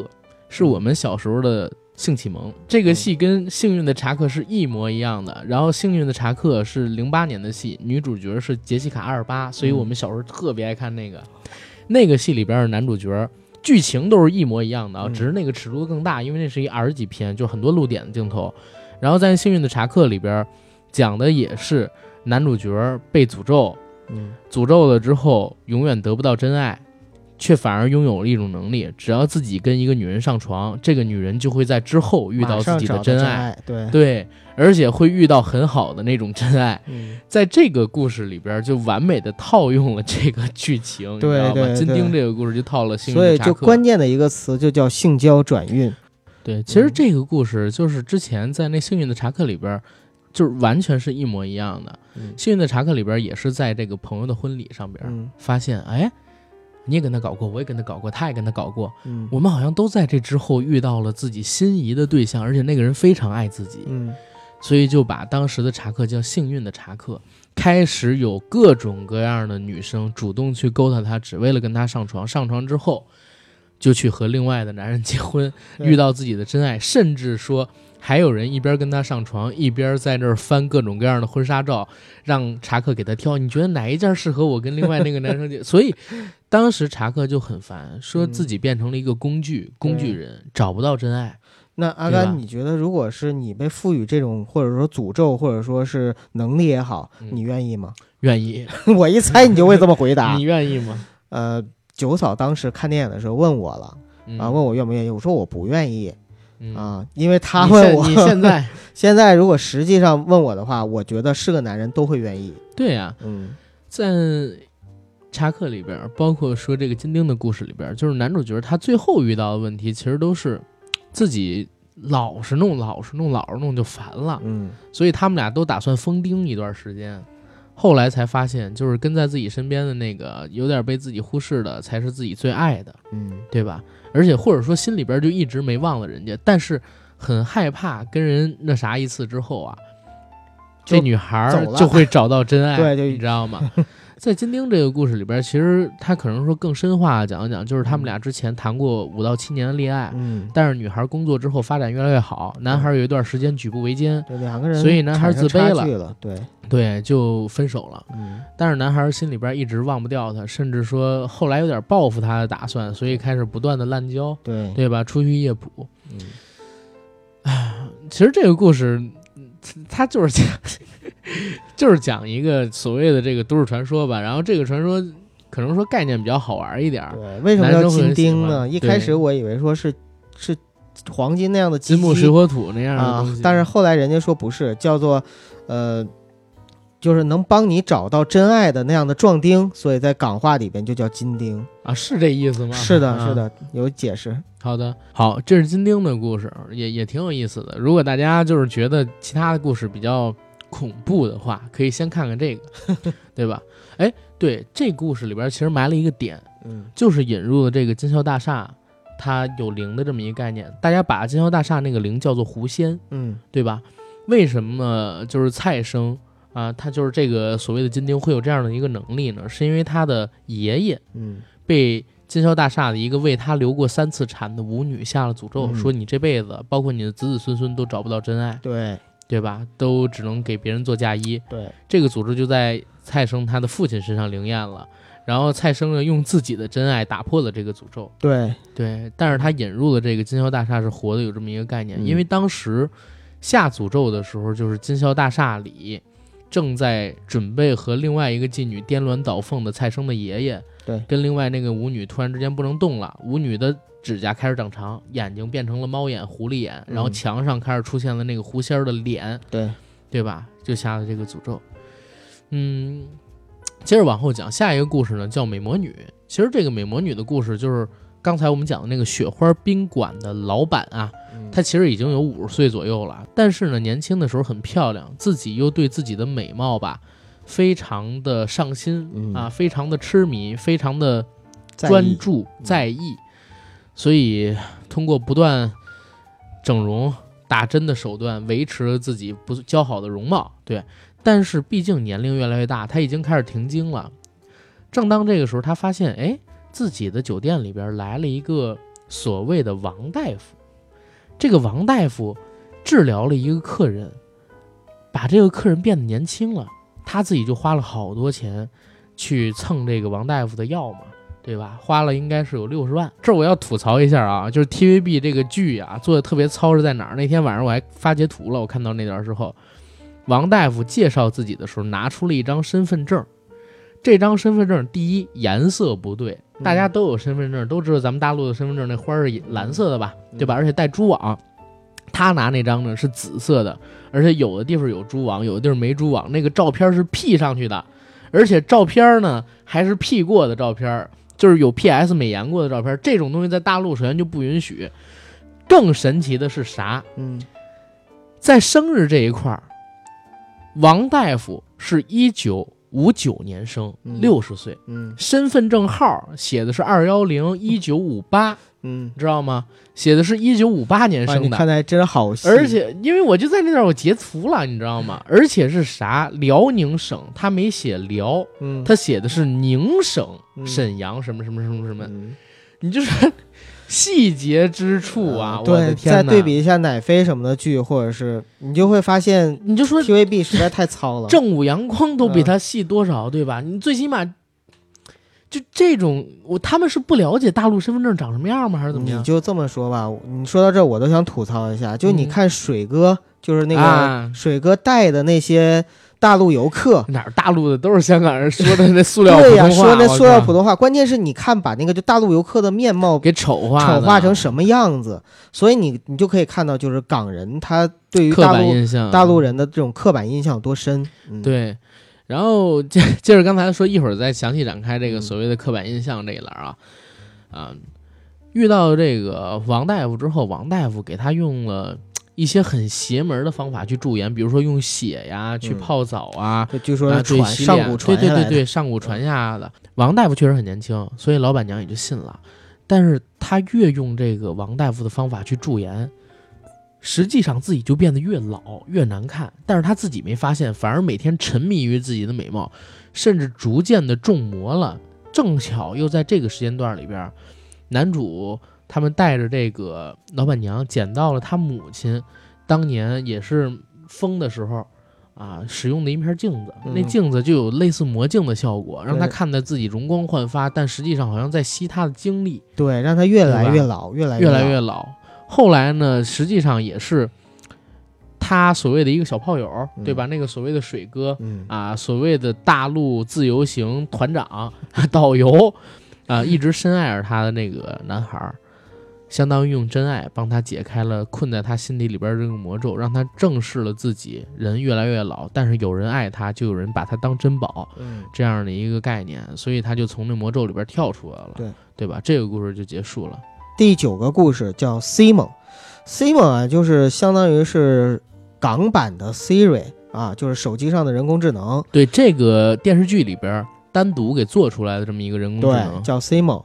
是我们小时候的性启蒙。这个戏跟《幸运的查克》是一模一样的。然后，《幸运的查克》是零八年的戏，女主角是杰西卡·阿尔巴，所以我们小时候特别爱看那个。那个戏里边的男主角。剧情都是一模一样的啊，嗯只是那个尺度更大，因为那是一 R 级片，就很多露点的镜头。然后在《幸运的查克》里边，讲的也是男主角被诅咒，嗯诅咒了之后永远得不到真爱，却反而拥有了一种能力，只要自己跟一个女人上床，这个女人就会在之后遇到自己的真爱，爱，对，对，而且会遇到很好的那种真爱。嗯，在这个故事里边，就完美的套用了这个剧情，你知道吗？金丁这个故事就套了幸运所以就。关键的一个词就叫性交转运。对，其实嗯这个故事就是之前在那幸运的查克里边，就是完全是一模一样的。嗯幸运的查克里边也是在这个朋友的婚礼上边、嗯发现，哎，你也跟他搞过，我也跟他搞过，他也跟他搞过，嗯我们好像都在这之后遇到了自己心仪的对象，而且那个人非常爱自己。嗯所以就把当时的查克叫幸运的查克。开始有各种各样的女生主动去勾搭他，只为了跟他上床。上床之后，就去和另外的男人结婚，遇到自己的真爱，甚至说还有人一边跟他上床，一边在那儿翻各种各样的婚纱照，让查克给他挑。你觉得哪一件适合我跟另外那个男生结？所以当时查克就很烦，说自己变成了一个工具，工具人，找不到真爱。那阿甘，你觉得如果是你被赋予这种或者说诅咒或者说是能力也好，嗯你愿意吗？愿意？我一猜你就会这么回答 你。愿意吗？呃，九嫂当时看电影的时候问我了嗯啊，问我愿不愿意，我说我不愿意嗯啊，因为他问我，你现在 现在如果实际上问我的话，我觉得是个男人都会愿意。对呀、嗯在查克里边，包括说这个金丁的故事里边，就是男主角他最后遇到的问题，其实都是自己老是弄、老是弄、老是弄就烦了，嗯所以他们俩都打算封钉一段时间。后来才发现，就是跟在自己身边的那个有点被自己忽视的，才是自己最爱的，嗯对吧？而且或者说心里边就一直没忘了人家，但是很害怕跟人那啥一次之后啊，这女孩就会找到真爱，对就你知道吗？在金丁这个故事里边，其实他可能说更深化地讲一讲，就是他们俩之前谈过五到七年的恋爱，嗯，但是女孩工作之后发展越来越好，男孩有一段时间举步维艰，对两个人，所以男孩自卑了了，对，对，就分手了。嗯但是男孩心里边一直忘不掉他，甚至说后来有点报复他的打算，所以开始不断的滥交，对，对吧？出去夜捕。嗯其实这个故事，嗯它就是讲，就是讲一个所谓的这个都市传说吧。然后这个传说可能说概念比较好玩一点儿，对，为什么叫金钉呢？一开始我以为说是是黄金那样的金木水火土那样的啊东西。，但是后来人家说不是，叫做呃，就是能帮你找到真爱的那样的壮丁，所以在港话里边就叫金丁。啊，是这意思吗？是的，啊是。的，有解释。好的，好，这是金丁的故事，也也挺有意思的。如果大家就是觉得其他的故事比较恐怖的话，可以先看看这个，对吧？哎，对，这故事里边其实埋了一个点，嗯就是引入了这个金宵大厦，它有灵的这么一个概念。大家把金宵大厦那个灵叫做狐仙，嗯对吧？为什么就是蔡生啊，他就是这个所谓的金钉会有这样的一个能力呢？是因为他的爷爷嗯被金宵大厦的一个为他流过三次产的舞女下了诅咒，嗯说你这辈子，包括你的子子孙孙都找不到真爱，对对吧？都只能给别人做嫁衣。对，这个诅咒就在蔡生他的父亲身上灵验了。然后蔡生呢，用自己的真爱打破了这个诅咒。对，对，但是他引入了这个金宵大厦是活的有这么一个概念，嗯因为当时下诅咒的时候，就是金宵大厦里正在准备和另外一个妓女颠鸾倒凤的蔡生的爷爷，对跟另外那个舞女突然之间不能动了，舞女的指甲开始长长，眼睛变成了猫眼、狐狸眼，然后嗯墙上开始出现了那个狐仙儿的脸，对，对吧？就下了这个诅咒。嗯，接着往后讲，下一个故事呢叫美魔女。其实这个美魔女的故事就是刚才我们讲的那个雪花宾馆的老板啊，嗯她其实已经有五十岁左右了，但是呢，年轻的时候很漂亮，自己又对自己的美貌吧非常的上心、嗯啊，非常的痴迷，非常的专注在意，所以通过不断整容、打针的手段维持了自己不姣好的容貌。对，但是毕竟年龄越来越大，她已经开始停经了。正当这个时候，她发现，哎，自己的酒店里边来了一个所谓的王大夫。这个王大夫治疗了一个客人，把这个客人变得年轻了。他自己就花了好多钱去蹭这个王大夫的药嘛，对吧？花了应该是有六十万。这我要吐槽一下啊，就是 TVB 这个剧啊做的特别糙是在哪儿？那天晚上我还发截图了，我看到那段之后，王大夫介绍自己的时候拿出了一张身份证。这张身份证，第一颜色不对，大家都有身份证，都知道咱们大陆的身份证那花是蓝色的吧，对吧？而且带蛛网，他拿那张呢是紫色的，而且有的地方有蛛网，有的地方没蛛网。那个照片是 P 上去的，而且照片呢还是 P 过的照片，就是有 PS 美颜过的照片。这种东西在大陆首先就不允许。更神奇的是啥？嗯在生日这一块儿，王大夫是一九五九年生，嗯。六十岁，嗯，身份证号写的是二幺零一九五八，嗯，知道吗？写的是一九五八年生的，你看的还真好，而且因为我就在那段我截图了，你知道吗？而且是啥？辽宁省，他没写辽，嗯，他写的是宁省嗯。沈阳什么什么什么什么，嗯。你就是细节之处啊！我的对！再对比一下奶飞什么的剧，或者是你就会发现你就说 TVB 实在太糙了。正午阳光都比嗯他细多少，对吧？你最起码就这种，我他们是不了解大陆身份证长什么样吗？还是怎么样？你就这么说吧，你说到这儿，我都想吐槽一下，就你嗯看水哥，就是那啊个水哥带的那些大陆游客。哪儿大陆的都是香港人说的那塑料普对呀、通话，说那塑料普通话，关键是你看把那个就大陆游客的面貌给丑化丑化成什么样子，所以你你就可以看到，就是港人他对于大陆大陆人的这种刻板印象多深。嗯，对，然后接 接着刚才说，一会儿再详细展开这个嗯。所谓的刻板印象这一栏啊，啊，遇到这个王大夫之后，王大夫给他用了一些很邪门的方法去驻颜，比如说用血呀去嗯泡澡啊。就据说啊，上古传下来的。对对对对，上古传下的。王大夫确实很年轻，所以老板娘也就信了。但是他越用这个王大夫的方法去驻颜，实际上自己就变得越老越难看。但是他自己没发现，反而每天沉迷于自己的美貌，甚至逐渐的中魔了。正巧又在这个时间段里边，男主他们带着这个老板娘捡到了他母亲当年也是疯的时候啊使用的一面镜子，嗯。那镜子就有类似魔镜的效果，让他看得自己容光焕发，但实际上好像在吸他的精力，对，让他越来越老，越来越来老越老。后来呢，实际上也是他所谓的一个小炮友，嗯。对吧？那个所谓的水哥，嗯。啊，所谓的大陆自由行团长、导游啊，一直深爱着他的那个男孩儿，相当于用真爱帮他解开了困在他心底里边这个魔咒，让他正视了自己人越来越老，但是有人爱他，就有人把他当珍宝嗯这样的一个概念，所以他就从那魔咒里边跳出来了，对对吧？这个故事就结束了。第九个故事叫 Simon，Simon 啊，就是相当于是港版的 Siri 啊，就是手机上的人工智能。对这个电视剧里边单独给做出来的这么一个人工智对，能，叫 Simon。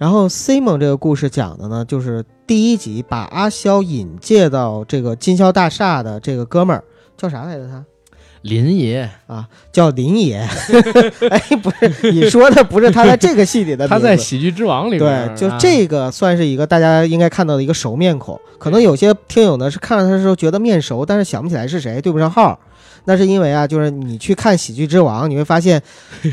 然后 Simon 这个故事讲的呢，就是第一集把阿肖引介到这个金宵大厦的这个哥们儿叫啥来着？他林爷啊，叫林爷。哎，不是，你说的不是他在这个戏里的。他在《喜剧之王》里边，对，就啊这个算是一个大家应该看到的一个熟面孔。可能有些听友呢是看到他的时候觉得面熟，但是想不起来是谁，对不上号。那是因为啊，就是你去看《喜剧之王》，你会发现，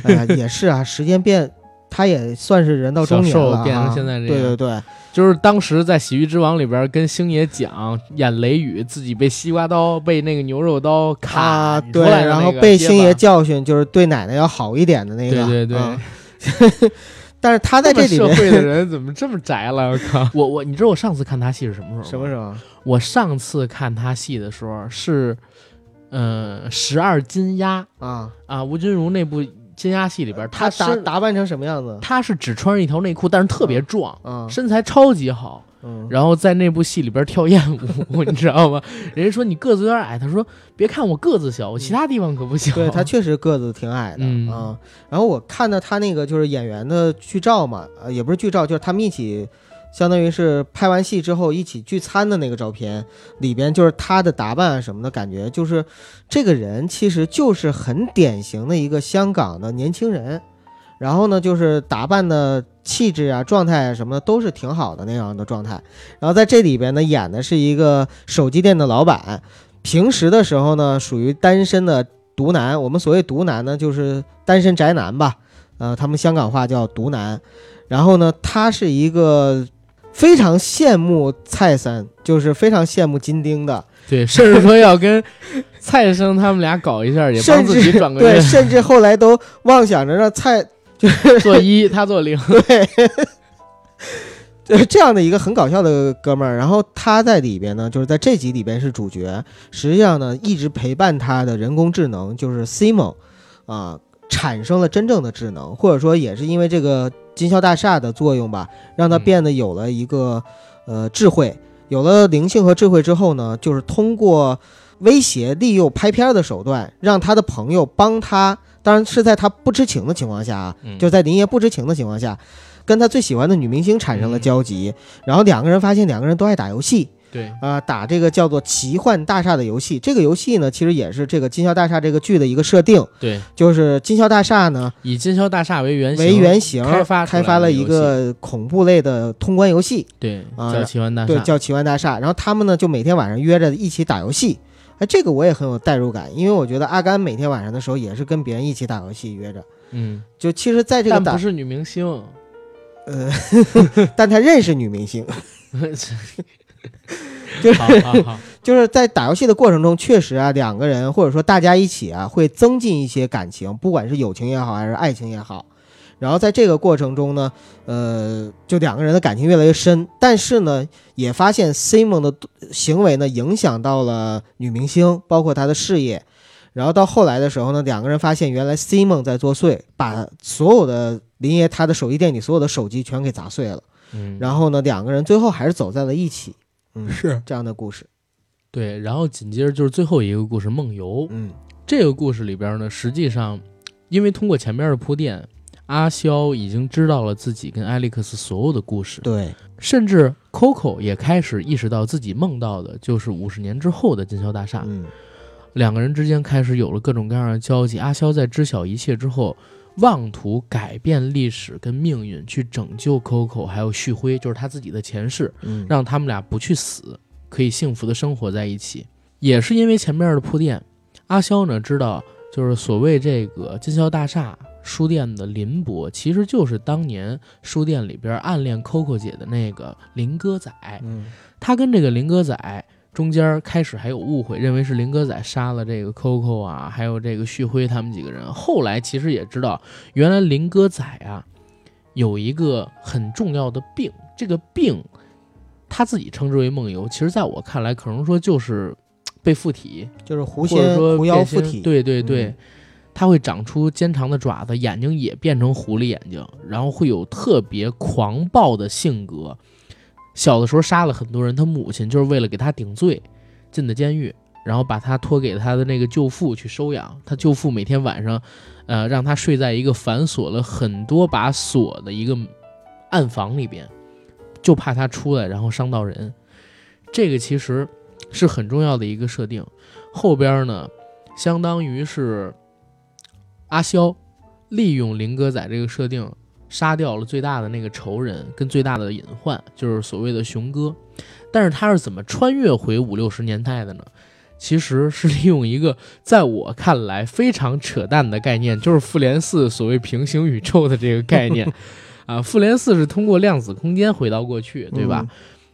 哎呀，也是啊，时间变，他也算是人到中年了、啊，变成现在这样对对对，就是当时在《喜剧之王》里边跟星爷讲演雷雨，自己被西瓜刀、被那个牛肉刀砍啊，出对，来然后被星爷教训，就是对奶奶要好一点的那个。对对对啊 但是他在这里面社会的人怎么这么宅了？我靠！我我，你知道我上次看他戏是什么时候吗？什么时候？我上次看他戏的时候是，呃，十二金鸭啊，啊，吴君如那部金鸭戏里边，他打打扮成什么样子？他是只穿着一条内裤，但是特别壮，啊，身材超级好。嗯，然后在那部戏里边跳艳舞，你知道吗？人家说你个子有点矮，他说别看我个子小，我其他地方可不小。对他 确实个子挺矮的、嗯啊。然后我看到他那个就是演员的剧照嘛，呃，也不是剧照，就是他们一起，相当于是拍完戏之后一起聚餐的那个照片，里边就是他的打扮啊什么的，感觉就是这个人其实就是很典型的一个香港的年轻人。然后呢，就是打扮的气质啊、状态啊什么的都是挺好的那样的状态。然后在这里边呢，演的是一个手机店的老板，平时的时候呢，属于单身的独男。我们所谓独男呢，就是单身宅男吧，呃，他们香港话叫独男。然后呢，他是一个 非常羡慕蔡三，就是非常羡慕金丁的，对，甚至说要跟蔡生他们俩搞一下，也帮甚自己转个对，甚至后来都妄想着让蔡就是做一，他做零。对，呃，这样的一个很搞笑的哥们儿，然后他在里边呢，就是在这集里边是主角，实际上呢，一直陪伴他的人工智能就是 Simon，啊、产生了真正的智能，或者说也是因为这个金宵大厦的作用吧，让他嗯。变得有了一个、呃智慧，有了灵性和智慧之后呢，就是通过威胁、利诱、拍片儿的手段，让他的朋友帮他，当然是在他不知情的情况下啊，嗯就在林爷不知情的情况下，跟他最喜欢的女明星产生了交集，然后两个人发现两个人都爱打游戏。对，啊，打这个叫做奇幻大厦的游戏。这个游戏呢，其实也是这个金宵大厦这个剧的一个设定。对，就是金宵大厦呢，以金宵大厦为原型，为原型开发开发了一个恐怖类的通关游戏。对，啊，叫奇幻大厦。对，叫奇幻大厦。然后他们呢，就每天晚上约着一起打游戏。哎，这个我也很有代入感，因为我觉得阿甘每天晚上的时候也是跟别人一起打游戏约着。嗯，就其实在这个但不是女明星，呃，但他认识女明星。就是 就是在打游戏的过程中，确实啊，两个人或者说大家一起啊，会增进一些感情，不管是友情也好，还是爱情也好。然后在这个过程中呢，呃，就两个人的感情越来越深。但是呢，也发现 Simon 的行为呢，影响到了女明星，包括他的事业。然后到后来的时候呢，两个人发现原来 Simon 在作祟，把所有的林爷他的手机店里所有的手机全给砸碎了。嗯，然后呢，两个人最后还是走在了一起。嗯，是这样的故事，对，然后紧接着就是最后一个故事《梦游》。嗯，这个故事里边呢，实际上，因为通过前面的铺垫，阿肖已经知道了自己跟艾利克斯所有的故事。对，甚至 Coco 也开始意识到自己梦到的就是五十年之后的金宵大厦。嗯，两个人之间开始有了各种各样的交集。阿肖在知晓一切之后，妄图改变历史跟命运，去拯救 Coco，还有旭辉，就是他自己的前世，嗯，让他们俩不去死，可以幸福的生活在一起。也是因为前面的铺垫，阿萧呢知道，就是所谓这个金宵大厦书店的林伯，其实就是当年书店里边暗恋 Coco 姐的那个林哥仔。嗯，他跟这个林哥仔。中间开始还有误会，认为是林哥仔杀了这个 Coco 啊，还有这个旭辉他们几个人。后来其实也知道，原来林哥仔啊有一个很重要的病，这个病他自己称之为梦游。其实在我看来，可能说就是被附体，就是狐仙说狐妖附体。对对对，嗯它会长出尖长的爪子，眼睛也变成狐狸眼睛，然后会有特别狂暴的性格。小的时候杀了很多人，他母亲就是为了给他顶罪，进的监狱，然后把他托给他的那个舅父去收养。他舅父每天晚上，呃，让他睡在一个反锁了很多把锁的一个暗房里边，就怕他出来然后伤到人。这个其实是很重要的一个设定。后边呢，相当于是阿肖利用林哥仔这个设定。杀掉了最大的那个仇人跟最大的隐患，就是所谓的熊哥。但是他是怎么穿越回五六十年代的呢？其实是利用一个在我看来非常扯淡的概念，就是复联四所谓平行宇宙的这个概念。啊，复联四是通过量子空间回到过去，对吧？嗯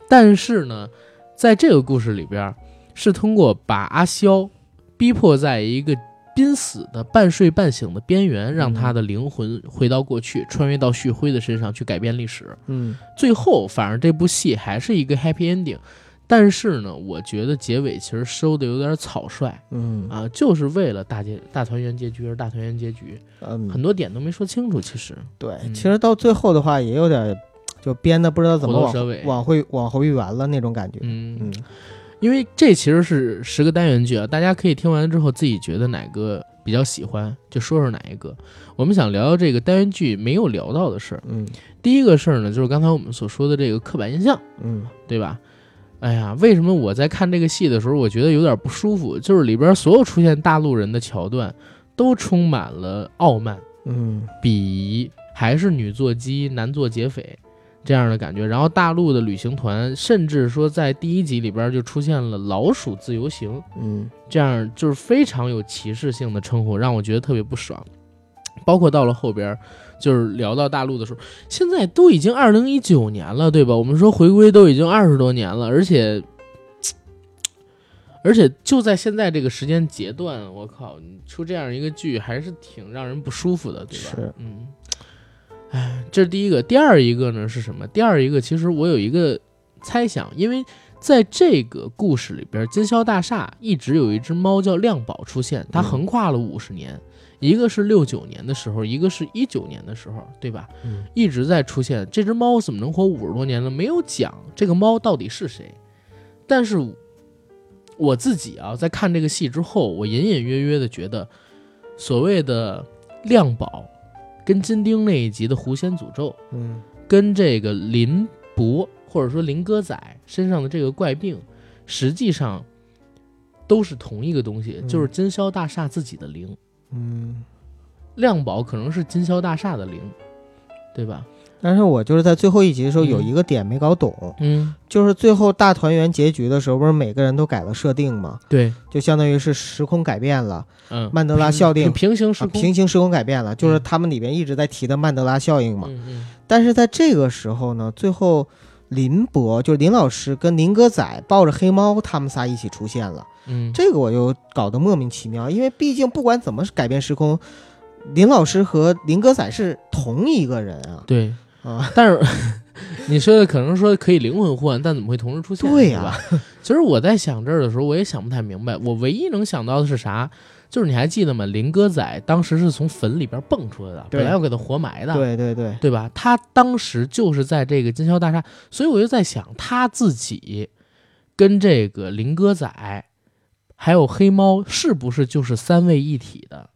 但是呢，在这个故事里边，是通过把阿肖逼迫在一个。濒死的半睡半醒的边缘，让他的灵魂回到过去，穿越到旭辉的身上去改变历史。嗯，最后反而这部戏还是一个 happy ending，但是呢，我觉得结尾其实收的有点草率。嗯啊，就是为了大结大团圆结局而大团圆结局，嗯，很多点都没说清楚。其实，对，嗯其实到最后的话也有点就编的不知道怎么往虎头蛇尾往回往回圆了那种感觉。嗯嗯因为这其实是十个单元剧啊，大家可以听完之后自己觉得哪个比较喜欢，就说说哪一个。我们想聊聊这个单元剧没有聊到的事儿。嗯第一个事儿呢，就是刚才我们所说的这个刻板印象，嗯对吧？哎呀，为什么我在看这个戏的时候，我觉得有点不舒服？就是里边所有出现大陆人的桥段，都充满了傲慢、嗯鄙夷，还是女做鸡，男做劫匪这样的感觉。然后大陆的旅行团，甚至说在第一集里边就出现了“老鼠自由行”嗯这样，就是非常有歧视性的称呼，让我觉得特别不爽。包括到了后边，就是聊到大陆的时候，现在都已经二零一九年了，对吧？我们说回归都已经二十多年了，而且，而且就在现在这个时间节段，我靠，你出这样一个剧还是挺让人不舒服的，对吧？是嗯，哎，这是第一个。第二一个呢是什么？第二一个，其实我有一个猜想，因为在这个故事里边，金宵大厦一直有一只猫叫亮宝出现，它嗯横跨了五十年，一个是六九年的时候，一个是一九年的时候，对吧？嗯一直在出现。这只猫怎么能活五十多年呢？没有讲这个猫到底是谁。但是我自己啊，在看这个戏之后，我隐隐约约的觉得，所谓的亮宝跟金丁那一集的狐仙诅咒，嗯跟这个林伯或者说林哥仔身上的这个怪病，实际上都是同一个东西，嗯就是金宵大厦自己的灵。嗯，亮宝可能是金宵大厦的灵，对吧？但是我就是在最后一集的时候嗯。有一个点没搞懂，嗯，就是最后大团圆结局的时候，不是每个人都改了设定吗？对，就相当于是时空改变了，嗯，曼德拉效应。平平行时平行时空改变了，就是嗯他们里边一直在提的曼德拉效应嘛。嗯嗯但是在这个时候呢，最后林博就是林老师跟林哥仔抱着黑猫，他们仨一起出现了。嗯，这个我就搞得莫名其妙，因为毕竟不管怎么改变时空，林老师和林哥仔是同一个人啊。对。啊！但是 你说的可能说可以灵魂互换，但怎么会同时出现？对呀吧？其实我在想这儿的时候，我也想不太明白。我唯一能想到的是啥？就是你还记得吗？林哥仔当时是从坟里边蹦出来的，本来要给他活埋的，对对对，对吧？他当时就是在这个金宵大厦，所以我就在想，他自己跟这个林哥仔还有黑猫是不是就是三位一体的？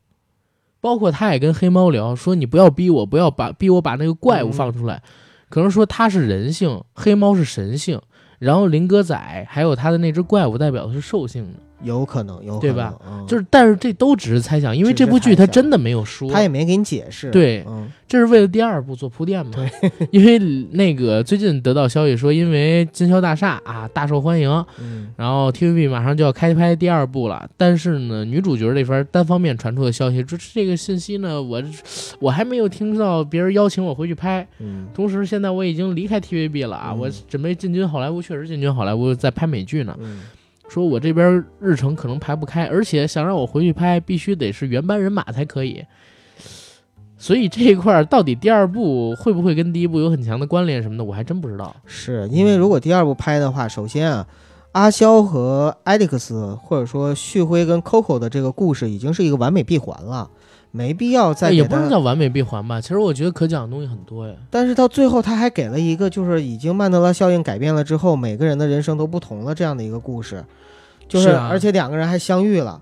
包括他也跟黑猫聊说：“你不要逼我，不要把逼我把那个怪物放出来。可能说他是人性，黑猫是神性，然后林哥仔还有他的那只怪物代表的是兽性的，有可能，有可能，对吧嗯就是但是这都只是猜想，因为这部剧他真的没有说，他也没给你解释。对嗯，这是为了第二部做铺垫嘛？对，因为那个最近得到消息说，因为金宵大厦啊大受欢迎，嗯然后 TVB 马上就要开拍第二部了。但是呢，女主角这边单方面传出的消息，这这个信息呢，我我还没有听到别人邀请我回去拍。嗯同时，现在我已经离开 TVB 了啊，嗯我准备进军好莱坞，确实进军好莱坞，在拍美剧呢。说我这边日程可能排不开，而且想让我回去拍，必须得是原班人马才可以。所以这一块儿到底第二部会不会跟第一部有很强的关联什么的，我还真不知道。是因为如果第二部拍的话，首先啊，阿肖和艾利克斯或者说旭辉跟 Coco 的这个故事已经是一个完美闭环了，没必要再哎也。不能叫完美闭环吧，其实我觉得可讲的东西很多呀。但是到最后，他还给了一个就是已经曼德拉效应改变了之后，每个人的人生都不同了这样的一个故事，就是而且两个人还相遇了。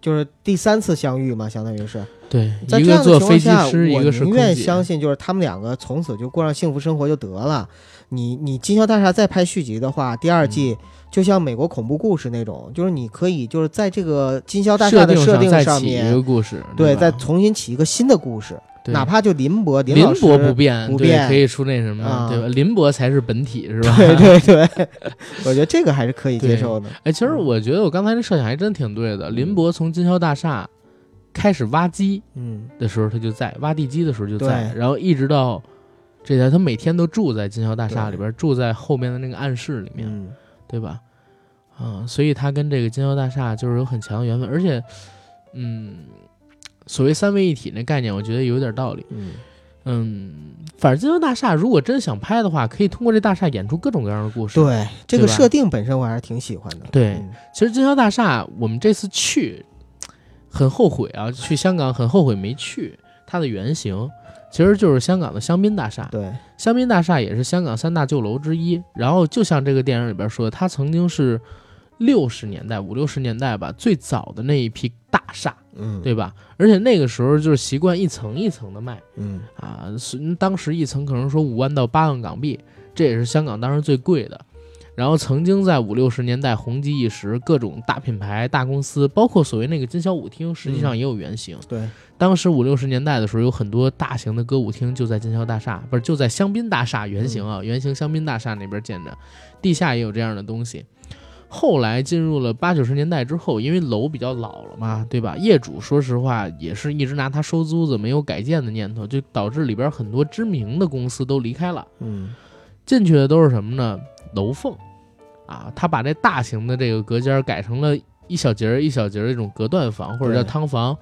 就是第三次相遇嘛，相当于是对，在一这样的情个做飞机况下，师，一我个是空宁愿。相信就是他们两个从此就过上幸福生活就得了。你你金宵大厦再拍续集的话，第二季嗯就像美国恐怖故事那种，就是你可以就是在这个金宵大厦设的设定上面，个故事，对，吧？再重新起一个新的故事，对。哪怕就林博林林博不变，对不变。可以出那什么，啊。对吧？林博才是本体，是吧？对对对，我觉得这个还是可以接受的。哎，其实我觉得我刚才这设想还真挺对的。林博从金宵大厦开始挖机嗯，的时候，他就在；挖地基的时候就在，然后一直到这台，他每天都住在金宵大厦里边，住在后面的那个暗室里面，嗯，对吧？啊，所以它跟这个金宵大厦就是有很强的缘分，而且，嗯，所谓三位一体那概念，我觉得有点道理。嗯，嗯，反正金宵大厦如果真想拍的话，可以通过这大厦演出各种各样的故事。对，这个设定本身我还是挺喜欢的。对嗯其实金宵大厦，我们这次去很后悔啊，去香港很后悔没去。它的原型其实就是香港的香槟大厦，对，香槟大厦也是香港三大旧楼之一。然后就像这个电影里边说的，它曾经是六十年代五六十年代吧最早的那一批大厦，嗯，对吧？而且那个时候就是习惯一层一层的卖嗯，啊，是当时一层可能说五万到八万港币，这也是香港当时最贵的。然后曾经在五六十年代红极一时，各种大品牌、大公司，包括所谓那个金宵舞厅，实际上也有原型。对，当时五六十年代的时候，有很多大型的歌舞厅就在金宵大厦，不是就在香槟大厦原型啊，原型香槟大厦那边建着，地下也有这样的东西。后来进入了八九十年代之后，因为楼比较老了嘛，对吧？业主说实话也是一直拿它收租子，没有改建的念头，就导致里边很多知名的公司都离开了。嗯，进去的都是什么呢？楼凤，啊，他把这大型的这个隔间儿改成了一小节儿一小节儿这种隔断房或者叫汤房，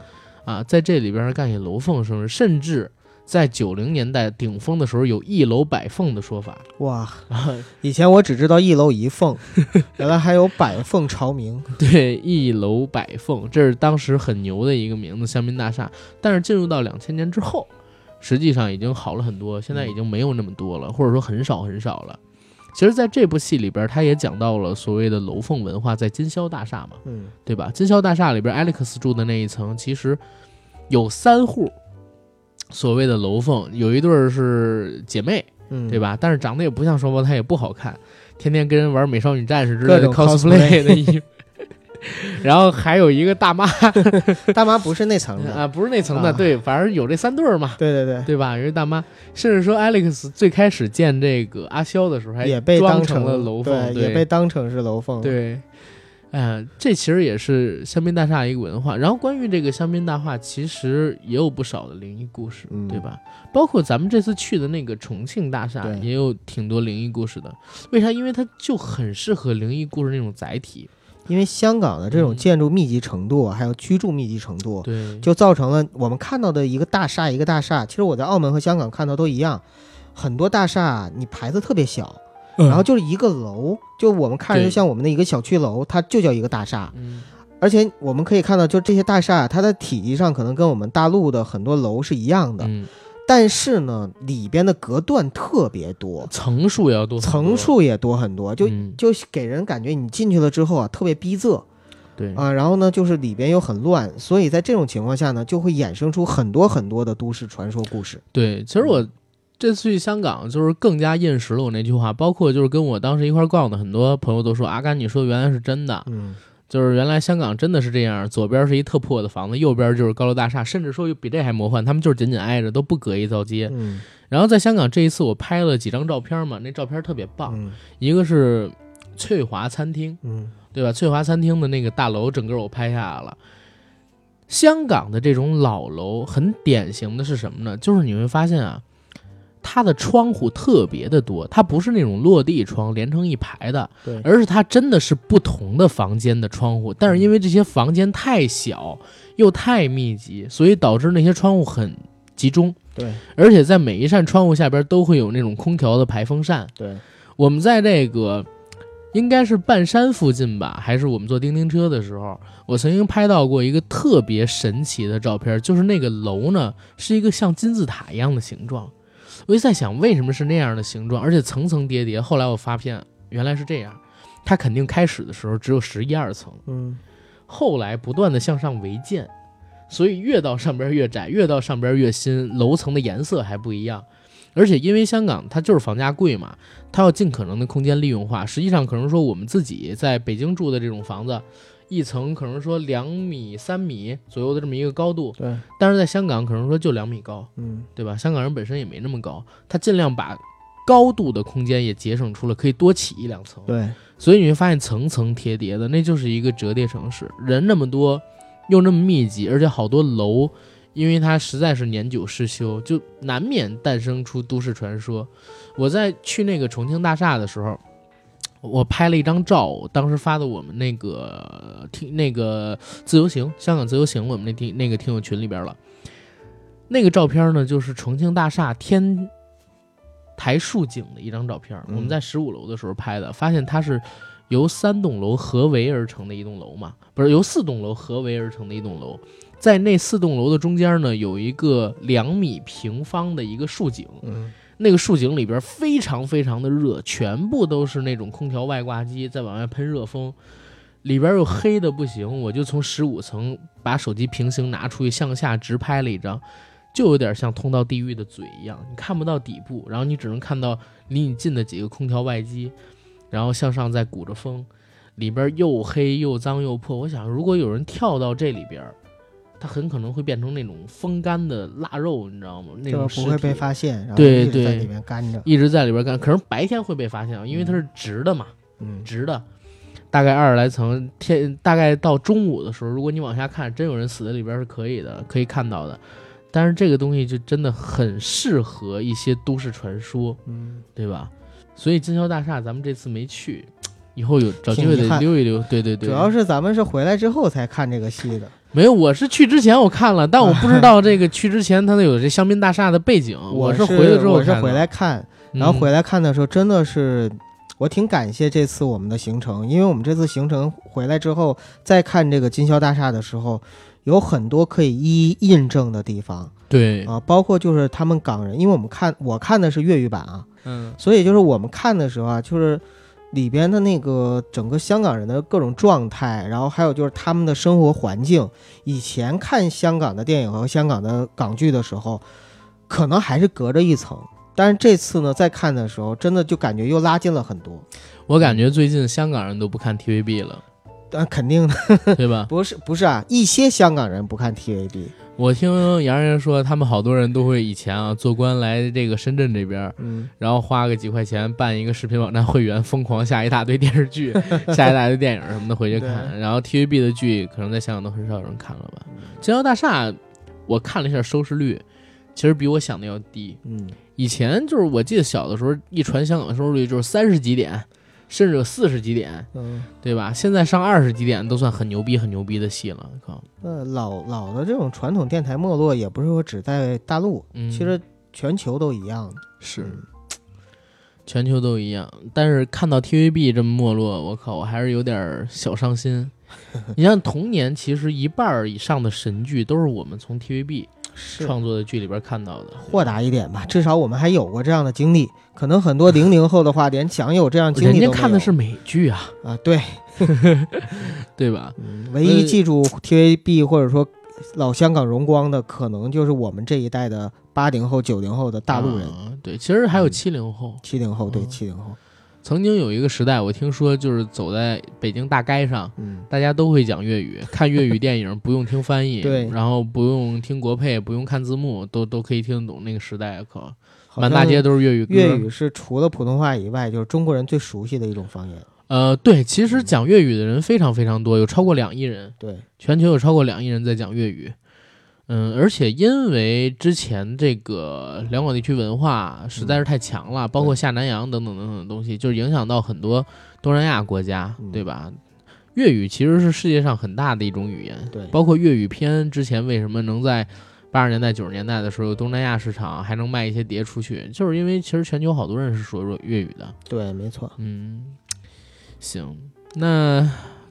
啊，在这里边儿干起楼凤生意，甚至在九零年代顶峰的时候有一楼百凤的说法。哇，以前我只知道一楼一凤，原来还有百凤朝明。对，一楼百凤，这是当时很牛的一个名字，香槟大厦。但是进入到两千年之后，实际上已经好了很多，现在已经没有那么多了，或者说很少很少了。其实，在这部戏里边，他也讲到了所谓的楼凤文化，在金宵大厦嘛，嗯对吧？金宵大厦里边，Alex 住的那一层，其实有三户所谓的楼凤，有一对儿是姐妹，嗯，对？吧？但是长得也不像双胞胎，也不好看，天天跟人玩美少女战士之类的 cosplay 的衣服。然后还有一个大妈 大妈不是那层的，啊，不是那层的，啊对，反正有这三对儿嘛，对对对，对吧？有一大妈，甚至说 Alex 最开始见这个阿肖的时候，还也被装当成成了楼凤，对，也被当成是楼凤，，对，哎呀，这其实也是香槟大厦一个文化。然后关于这个香槟大厦，其实也有不少的灵异故事，嗯对吧？包括咱们这次去的那个重庆大厦，也有挺多灵异故事的。为啥？因为它就很适合灵异故事那种载体。因为香港的这种嗯建筑密集程度，还有居住密集程度，对，就造成了我们看到的一个大厦一个大厦。其实我在澳门和香港看到都一样，很多大厦你牌子特别小，然后就是一个楼，就我们看着就像我们的一个小区楼，它就叫一个大厦。嗯，而且我们可以看到，就这些大厦，它的体积上可能跟我们大陆的很多楼是一样的，嗯，但是呢，里边的隔断特别多，层数也要多，层数也多很多，就、嗯。就给人感觉你进去了之后啊，特别逼仄。对。啊。然后呢，就是里边又很乱，所以在这种情况下呢，就会衍生出很多很多的都市传说故事。对，其实我这次去香港，就是更加印实了我那句话，包括就是跟我当时一块儿逛的很多朋友都说，阿甘你说原来是真的，嗯，就是原来香港真的是这样，左边是一特破的房子，右边就是高楼大厦，甚至说比这还魔幻，他们就是紧紧挨着，都不隔一条街。嗯然后在香港这一次，我拍了几张照片嘛，那照片特别棒，嗯一个是翠华餐厅，嗯对吧？翠华餐厅的那个大楼，整个我拍下来了。香港的这种老楼很典型的是什么呢？就是你会发现啊，它的窗户特别的多，它不是那种落地窗连成一排的，对，而是它真的是不同的房间的窗户。但是因为这些房间太小又太密集，所以导致那些窗户很集中，对而且在每一扇窗户下边都会有那种空调的排风扇。对，我们在这个应该是半山附近吧，还是我们坐叮叮车的时候，我曾经拍到过一个特别神奇的照片，就是那个楼呢是一个像金字塔一样的形状。我就在想，为什么是那样的形状，而且层层叠叠？后来我发现原来是这样，它肯定开始的时候只有十一二层，嗯后来不断的向上围建，所以越到上边越窄，越到上边越新，楼层的颜色还不一样。而且因为香港它就是房价贵嘛，它要尽可能的空间利用化。实际上可能说我们自己在北京住的这种房子，一层可能说两米、三米左右的这么一个高度，对，但是在香港可能说就两米高，嗯对吧？香港人本身也没那么高，他尽量把高度的空间也节省出了，可以多起一两层。对，所以你会发现层层叠叠的，那就是一个折叠城市，人那么多，又那么密集，而且好多楼，因为它实在是年久失修，就难免诞生出都市传说。我在去那个重庆大厦的时候，我拍了一张照，当时发的我们那个听那个自由行，香港自由行我们那听那个听友群里边了。那个照片呢，就是重庆大厦天台竖景的一张照片。嗯我们在十五楼的时候拍的，发现它是由三栋楼合围而成的一栋楼嘛，不是由四栋楼合围而成的一栋楼。在那四栋楼的中间呢，有一个两米平方的一个竖井，嗯那个竖井里边非常非常的热，全部都是那种空调外挂机在往外喷热风，里边又黑的不行，我就从十五层把手机平行拿出去向下直拍了一张，就有点像通到地狱的嘴一样，你看不到底部，然后你只能看到离你近的几个空调外机，然后向上在鼓着风，里边又黑又脏又破。我想，如果有人跳到这里边，它很可能会变成那种风干的腊肉，你知道吗？那种不会被发现，然后对对一直在里面干着，一直在里边干，可能白天会被发现啊，因为它是直的嘛，嗯直的，大概二十来层，天大概到中午的时候，如果你往下看，真有人死在里边是可以的，可以看到的。但是这个东西就真的很适合一些都市传说，嗯，对吧？所以金宵大厦咱们这次没去，以后有找机会得溜一溜。对对对，主要是咱们是回来之后才看这个戏的，没有，我是去之前我看了，但我不知道这个去之前它有这香槟大厦的背景，我是回来之后我是回来看，然后嗯回来看的时候，真的是我挺感谢这次我们的行程，因为我们这次行程回来之后再看这个金宵大厦的时候，有很多可以一一印证的地方。对，啊，包括就是他们港人，因为我们看我看的是粤语版啊，嗯。所以就是我们看的时候啊，就是里边的那个整个香港人的各种状态，然后还有就是他们的生活环境。以前看香港的电影和香港的港剧的时候，可能还是隔着一层，但是这次呢，再看的时候，真的就感觉又拉近了很多。我感觉最近香港人都不看 TVB 了，但肯定的，对吧？不是不是啊，一些香港人不看 TVB，我听洋人说，他们好多人都会以前啊做官来这个深圳这边，嗯，然后花个几块钱办一个视频网站会员，疯狂下一大堆电视剧，下一大堆电影什么的回去看。然后 TVB 的剧可能在香港都很少有人看了吧。《金宵大厦》，我看了一下收视率，其实比我想的要低。嗯，以前就是我记得小的时候，一传香港收视率就是三十几点，甚至有四十几点，嗯，对吧？现在上二十几点都算很牛逼、很牛逼的戏了。靠，呃，老老的这种传统电台没落，也不是说只在大陆，嗯，其实全球都一样。是。嗯全球都一样，但是看到 TVB 这么没落，我靠，我还是有点小伤心。你像童年，其实一半以上的神剧都是我们从 TVB 是创作的剧里边看到的。豁达一点吧，至少我们还有过这样的经历。可能很多零零后的话，连享有这样经历都人家看的是美剧啊，啊，对，对吧？嗯唯一记住 TVB 或者说老香港荣光的，可能就是我们这一代的八零后、九零后的大陆人，啊对，其实还有嗯七零后。七零后对嗯七零后，曾经有一个时代，我听说就是走在北京大街上，嗯，大家都会讲粤语，看粤语电影不用听翻译，对然后不用听国配，不用看字幕，都都可以听得懂。那个时代，可，满大街都是粤语歌。粤语是除了普通话以外，就是中国人最熟悉的一种方言。呃，对，其实讲粤语的人非常非常多，有超过两亿人，对，全球有超过两亿人在讲粤语。嗯，而且因为之前这个两广地区文化实在是太强了，包括下南洋等等等等的东西，就是影响到很多东南亚国家，嗯对吧？粤语其实是世界上很大的一种语言，对包括粤语片之前为什么能在八十年代、九十年代的时候，东南亚市场还能卖一些碟出去，就是因为其实全球好多人是说粤语的。对，没错。嗯，行，那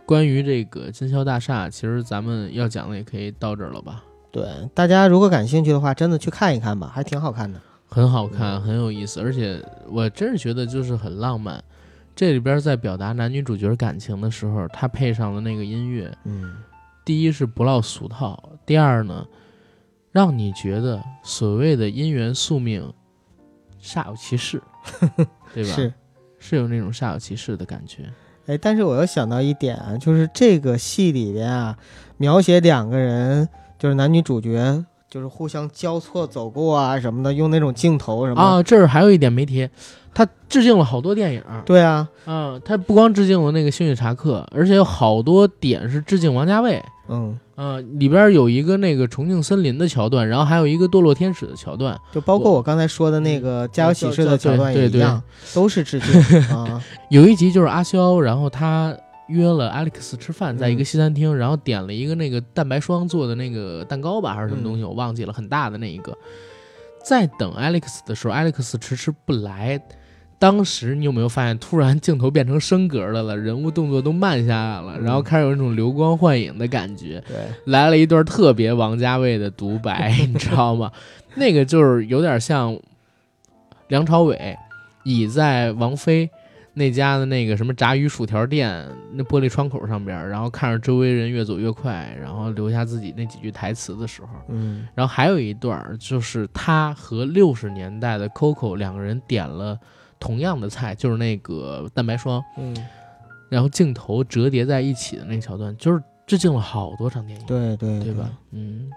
关于这个金宵大厦，其实咱们要讲的也可以到这儿了吧？对，大家如果感兴趣的话，真的去看一看吧，还挺好看的。很好看，很有意思，而且我真是觉得就是很浪漫。这里边在表达男女主角感情的时候，他配上的那个音乐，嗯，第一是不落俗套，第二呢，让你觉得所谓的姻缘宿命煞有其事，对吧？是。是有那种煞有其事的感觉。哎，但是我又想到一点啊，就是这个戏里边啊，描写两个人，就是男女主角，就是互相交错走过啊什么的，用那种镜头什么的。啊，这儿还有一点没提，他致敬了好多电影。对啊，嗯，他不光致敬了那个《星语查克》，而且有好多点是致敬王家卫。嗯，啊，里边有一个那个重庆森林的桥段，然后还有一个堕落天使的桥段。就包括我刚才说的那个《家有喜事》的桥段也对对一样，都是致敬啊。有一集就是阿肖，然后他约了 Alex 吃饭，在一个嗯西餐厅，然后点了一个那个蛋白霜做的那个蛋糕吧，还是什么东西，我忘记了，很大的那一个。在等 Alex 的时候，Alex 迟迟不来。当时你有没有发现，突然镜头变成升格的了，人物动作都慢下来了，嗯然后开始有一种流光幻影的感觉，对，来了一段特别王家卫的独白，你知道吗？那个就是有点像梁朝伟倚在王菲那家的那个什么炸鱼薯条店那玻璃窗口上边，然后看着周围人越走越快，然后留下自己那几句台词的时候，嗯然后还有一段就是他和六十年代的 Coco 两个人点了同样的菜，就是那个蛋白霜，嗯，然后镜头折叠在一起的那个桥段，就是致敬了好多场电影。对对对吧？？嗯，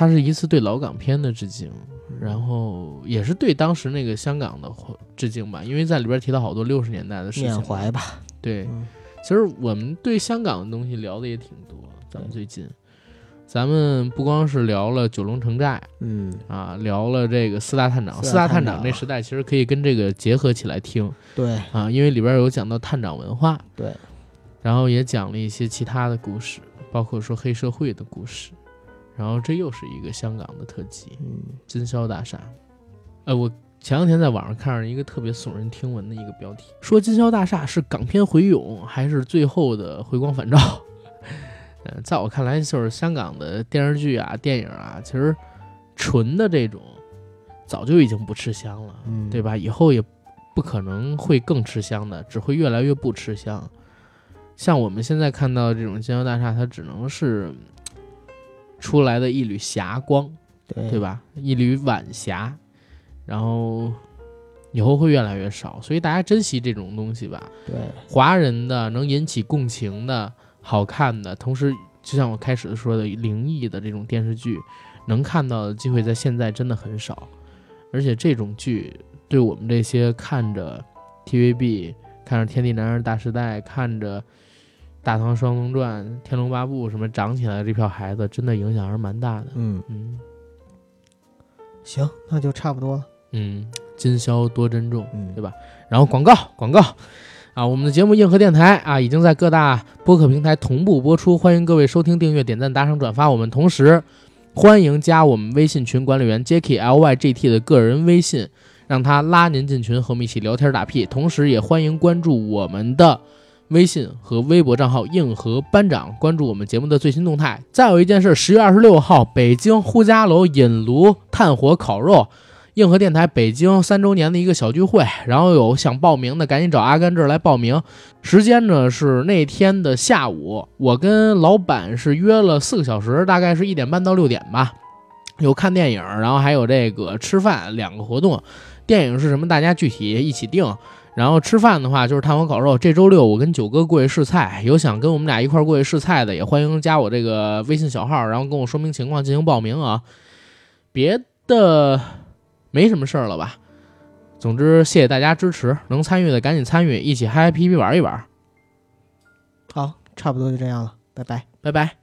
它是一次对老港片的致敬，然后也是对当时那个香港的致敬吧，因为在里边提到好多六十年代的事情。缅怀。吧。对，嗯。其实我们对香港的东西聊的也挺多，咱们最近，咱们不光是聊了九龙城寨嗯，啊，聊了这个四大探长，四大探探长长这时代其实可以跟这个结合起来听。对。啊，因为里边有讲到探长文化，对，然后也讲了一些其他的故事，包括说黑社会的故事，然后这又是一个香港的特辑嗯《金宵大厦》。呃，我前两天在网上看上一个特别耸人听闻的一个标题，说金宵大厦是港片回勇还是最后的回光返照？呃，在我看来，就是香港的电视剧啊、电影啊，其实纯的这种早就已经不吃香了，嗯，对吧？以后也不可能会更吃香的，只会越来越不吃香。像我们现在看到这种金宵大厦，它只能是出来的一缕霞光，对对？吧？一缕晚霞，然后以后会越来越少，所以大家珍惜这种东西吧。对，华人的能引起共情的、好看的，同时就像我开始说的灵异的这种电视剧，能看到的机会在现在真的很少，而且这种剧对我们这些看着 TVB、看着《天地男儿大时代》、看着《大唐双龙传》《天龙八部》什么长起来的这票孩子，真的影响还是蛮大的。嗯，嗯行，那就差不多了。嗯，今宵多珍重。嗯，对吧然后广告广告啊，我们的节目硬核电台啊已经在各大播客平台同步播出，欢迎各位收听、订阅、点赞、打赏、转发我们。同时，欢迎加我们微信群管理员 Jacky L Y G T 的个人微信，让他拉您进群，和我们一起聊天打屁。同时，也欢迎关注我们的微信和微博账号“硬核班长”，关注我们节目的最新动态。再有一件事，十月二十六号，北京呼家楼引炉炭火烤肉。硬核电台北京三周年的一个小聚会，然后有想报名的赶紧找阿甘这儿来报名。时间呢是那天的下午，我跟老板是约了四个小时，大概是一点半到六点吧。有看电影，然后还有这个吃饭两个活动。电影是什么？大家具体一起定。然后吃饭的话就是炭火烤肉。这周六我跟九哥过去试菜，有想跟我们俩一块儿过去试菜的，也欢迎加我这个微信小号，然后跟我说明情况进行报名啊。别的。没什么事儿了吧？总之，谢谢大家支持，能参与的赶紧参与，一起嗨嗨皮皮玩一玩。好，差不多就这样了，拜拜。拜拜。